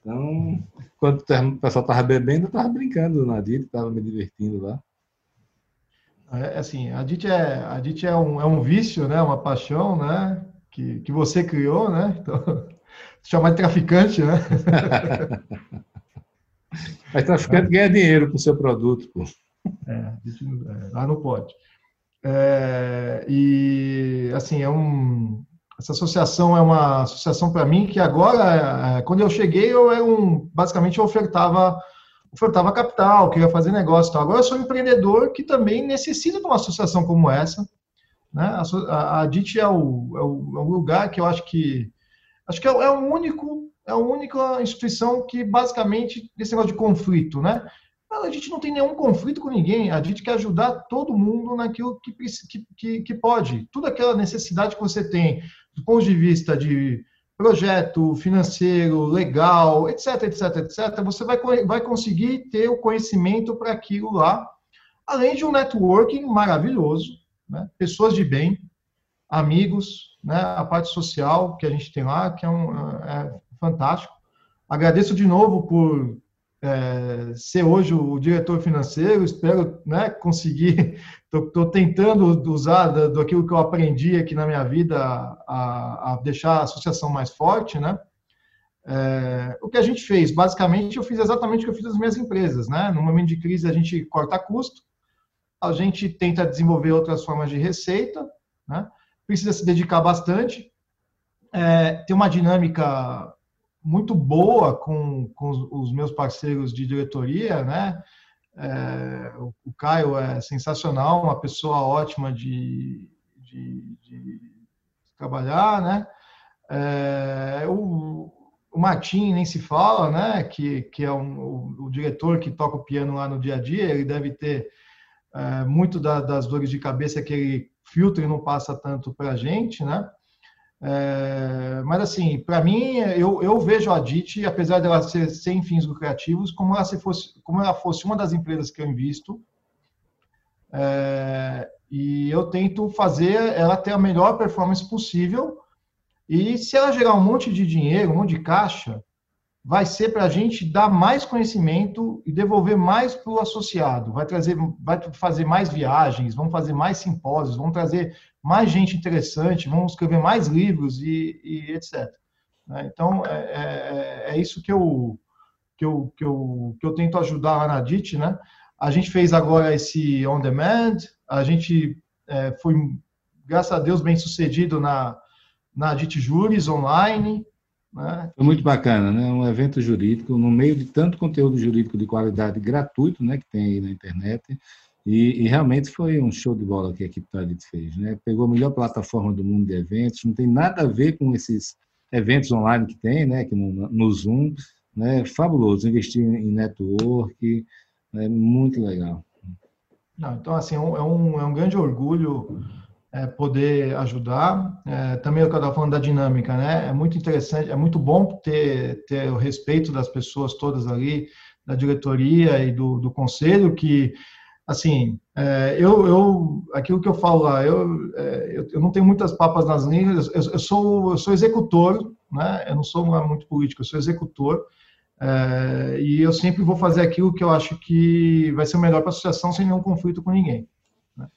Então, quando o pessoal estava bebendo, eu estava brincando na DIT, estava me divertindo lá. É, assim, a DIT é, a DIT é, um, é um vício, né? Uma paixão, né? Que, que você criou, né? Então, chamar de traficante, né? Mas traficante ganha dinheiro com o seu produto, pô. É, é, lá não pode. É, e, assim, é um... Essa associação é uma associação para mim que agora, é, quando eu cheguei, eu era um... Basicamente, eu ofertava ofertava capital, queria fazer negócio. Então, agora eu sou um empreendedor que também necessita de uma associação como essa. Né? A, a DIT é o, é, o, é o lugar que eu acho que acho que é, é o único é a única instituição que basicamente esse negócio de conflito, né? A gente não tem nenhum conflito com ninguém, a gente quer ajudar todo mundo naquilo que, que, que pode. Toda aquela necessidade que você tem, do ponto de vista de projeto financeiro, legal, etc, etc, etc, você vai, vai conseguir ter o conhecimento para aquilo lá, além de um networking maravilhoso, né? pessoas de bem, amigos, né? a parte social que a gente tem lá, que é, um, é fantástico. Agradeço de novo por é, ser hoje o diretor financeiro, espero né, conseguir, estou tentando usar do, aquilo que eu aprendi aqui na minha vida a, a deixar a associação mais forte, né? É, o que a gente fez, basicamente, eu fiz exatamente o que eu fiz nas minhas empresas, né? No momento de crise, a gente corta custo, a gente tenta desenvolver outras formas de receita, né? precisa se dedicar bastante, é, uma dinâmica muito boa com, com os meus parceiros de diretoria, né? É, o Caio é sensacional, uma pessoa ótima de, de, de trabalhar, né? É, o, o Martim nem se fala, né? Que, que é um, o, o, diretor que toca o piano lá no dia a dia, ele deve ter é, muito da, das dores de cabeça que ele filtra e não passa tanto para a gente, né? É, mas assim, para mim, eu, eu vejo a DIT, apesar dela ser sem fins lucrativos, como ela, se fosse, como ela fosse uma das empresas que eu invisto. É, e eu tento fazer ela ter a melhor performance possível e se ela gerar um monte de dinheiro, um monte de caixa, vai ser para a gente dar mais conhecimento e devolver mais para o associado. Vai trazer, vai fazer mais viagens, vamos fazer mais simpósios, vamos trazer mais gente interessante, vamos escrever mais livros e, e etc. Né? Então é, é, é, isso que eu, que eu que eu que eu tento ajudar lá na DIT, né? A gente fez agora esse on demand, a gente é, foi graças a Deus bem sucedido na na DIT Juris online. Né? Foi muito bacana, né? Um evento jurídico, no meio de tanto conteúdo jurídico de qualidade gratuito né, que tem aí na internet. E, e realmente foi um show de bola que a equipe da DIT fez. Né? Pegou a melhor plataforma do mundo de eventos, não tem nada a ver com esses eventos online que tem, né? que no, no Zoom. Né? Fabuloso, investir em network, é muito legal. Não, então, assim, é um, é um grande orgulho é, poder ajudar. É, também eu estava falando da dinâmica, né? É muito interessante, é muito bom ter, ter o respeito das pessoas todas ali, da diretoria e do, do conselho, que, assim, é, eu, eu, aquilo que eu falo lá, eu, é, eu, eu, não tenho muitas papas nas línguas, eu, eu, sou, eu sou executor, né? Eu não sou muito político, eu sou executor. É, e eu sempre vou fazer aquilo que eu acho que vai ser o melhor para a associação sem nenhum conflito com ninguém. Né?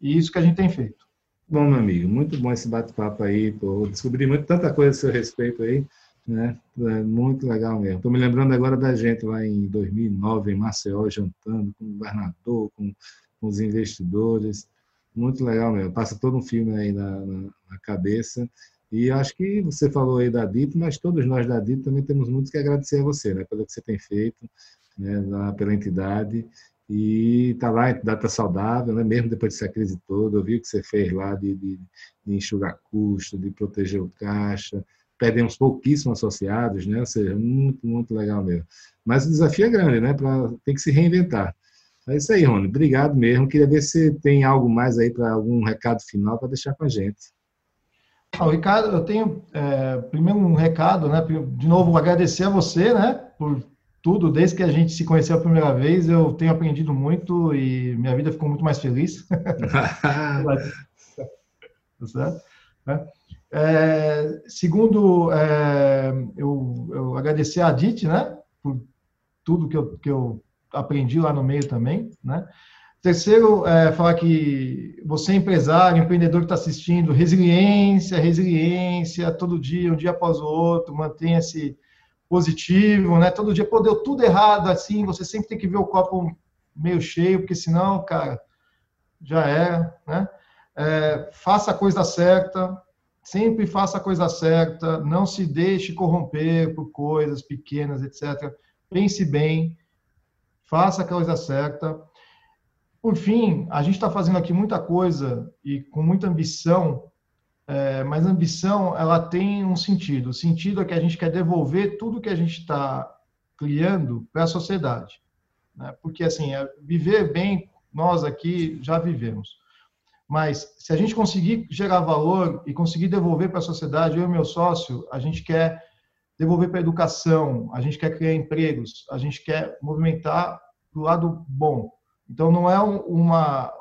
E isso que a gente tem feito. Bom, meu amigo, muito bom esse bate-papo aí, pô. Descobri muito, tanta coisa a seu respeito aí, né? É muito legal mesmo. Estou me lembrando agora da gente lá em 2009, em Maceió, jantando com o governador, com, com os investidores. Muito legal mesmo. Passa todo um filme aí na, na, na cabeça. E acho que você falou aí da DIP, mas todos nós da DIP também temos muito que agradecer a você, né? Pelo que você tem feito, né? pela entidade. E está lá, data saudável, né? mesmo depois dessa crise toda, eu vi o que você fez lá de, de, de enxugar custo, de proteger o caixa, perdemos pouquíssimos associados, né? ou seja, muito, muito legal mesmo. Mas o desafio é grande, né? Pra, tem que se reinventar. É isso aí, Rony. Obrigado mesmo. Queria ver se tem algo mais aí para algum recado final para deixar com a gente. Ah, Ricardo, eu tenho é, primeiro um recado, né? De novo, agradecer a você, né? Por tudo, desde que a gente se conheceu a primeira vez, eu tenho aprendido muito e minha vida ficou muito mais feliz. certo? É, segundo, é, eu, eu agradecer a Adit, né, por tudo que eu, que eu aprendi lá no meio também, né. Terceiro, é, falar que você é empresário, empreendedor que está assistindo, resiliência, resiliência, todo dia, um dia após o outro, mantenha-se positivo, né? Todo dia, pô, deu tudo errado assim, você sempre tem que ver o copo meio cheio, porque senão, cara, já é, né? É, faça a coisa certa, sempre faça a coisa certa, não se deixe corromper por coisas pequenas, etc. Pense bem, faça a coisa certa. Por fim, a gente está fazendo aqui muita coisa e com muita ambição é, mas ambição, ela tem um sentido. O sentido é que a gente quer devolver tudo que a gente está criando para a sociedade. Né? Porque, assim, é, viver bem, nós aqui já vivemos. Mas se a gente conseguir gerar valor e conseguir devolver para a sociedade, eu e meu sócio, a gente quer devolver para a educação, a gente quer criar empregos, a gente quer movimentar do lado bom. Então, não é uma,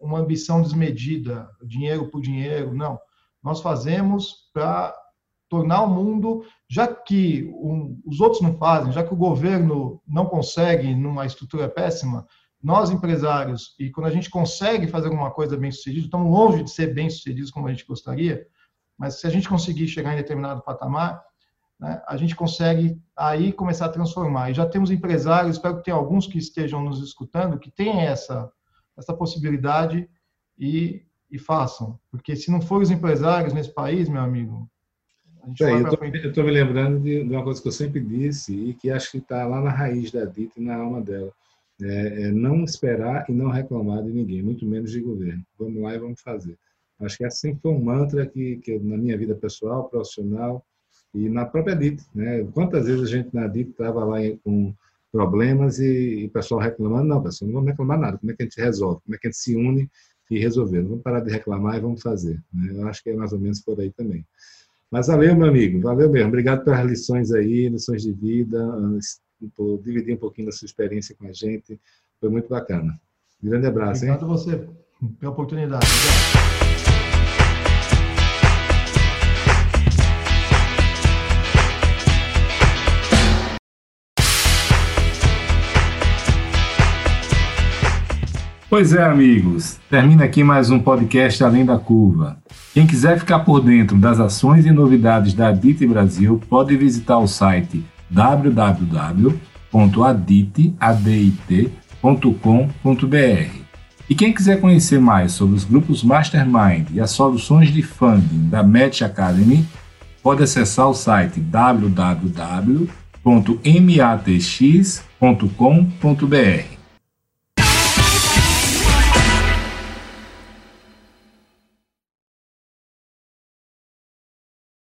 uma ambição desmedida, dinheiro por dinheiro, não. Nós fazemos para tornar o mundo, já que um, os outros não fazem, já que o governo não consegue numa estrutura péssima, nós empresários, e quando a gente consegue fazer alguma coisa bem sucedida, estamos longe de ser bem sucedidos como a gente gostaria, mas se a gente conseguir chegar em determinado patamar, né, a gente consegue aí começar a transformar. E já temos empresários, espero que tenha alguns que estejam nos escutando, que têm essa essa possibilidade e, e façam. Porque se não forem os empresários nesse país, meu amigo, é, eu estou me lembrando de, de, uma coisa que eu sempre disse e que acho que está lá na raiz da dita e na alma dela. É, é, não esperar e não reclamar de ninguém, muito menos de governo. Vamos lá e vamos fazer. Acho que assim foi um mantra que, que na minha vida pessoal, profissional e na própria DIT. Né? Quantas vezes a gente na DIT estava lá com problemas e, o pessoal reclamando, não, pessoal, não vamos reclamar nada, como é que a gente resolve, como é que a gente se une e resolver, não vamos parar de reclamar e vamos fazer. Né? Eu acho que é mais ou menos por aí também. Mas valeu, meu amigo, valeu mesmo. Obrigado pelas lições aí, lições de vida, por dividir um pouquinho da sua experiência com a gente. Foi muito bacana. grande abraço, Obrigado hein? Obrigado você pela oportunidade. Pois é, amigos. Termina aqui mais um podcast Além da Curva. Quem quiser ficar por dentro das ações e novidades da Adite Brasil, pode visitar o site www.adit.com.br. E quem quiser conhecer mais sobre os grupos Mastermind e as soluções de funding da Match Academy, pode acessar o site www.matx.com.br.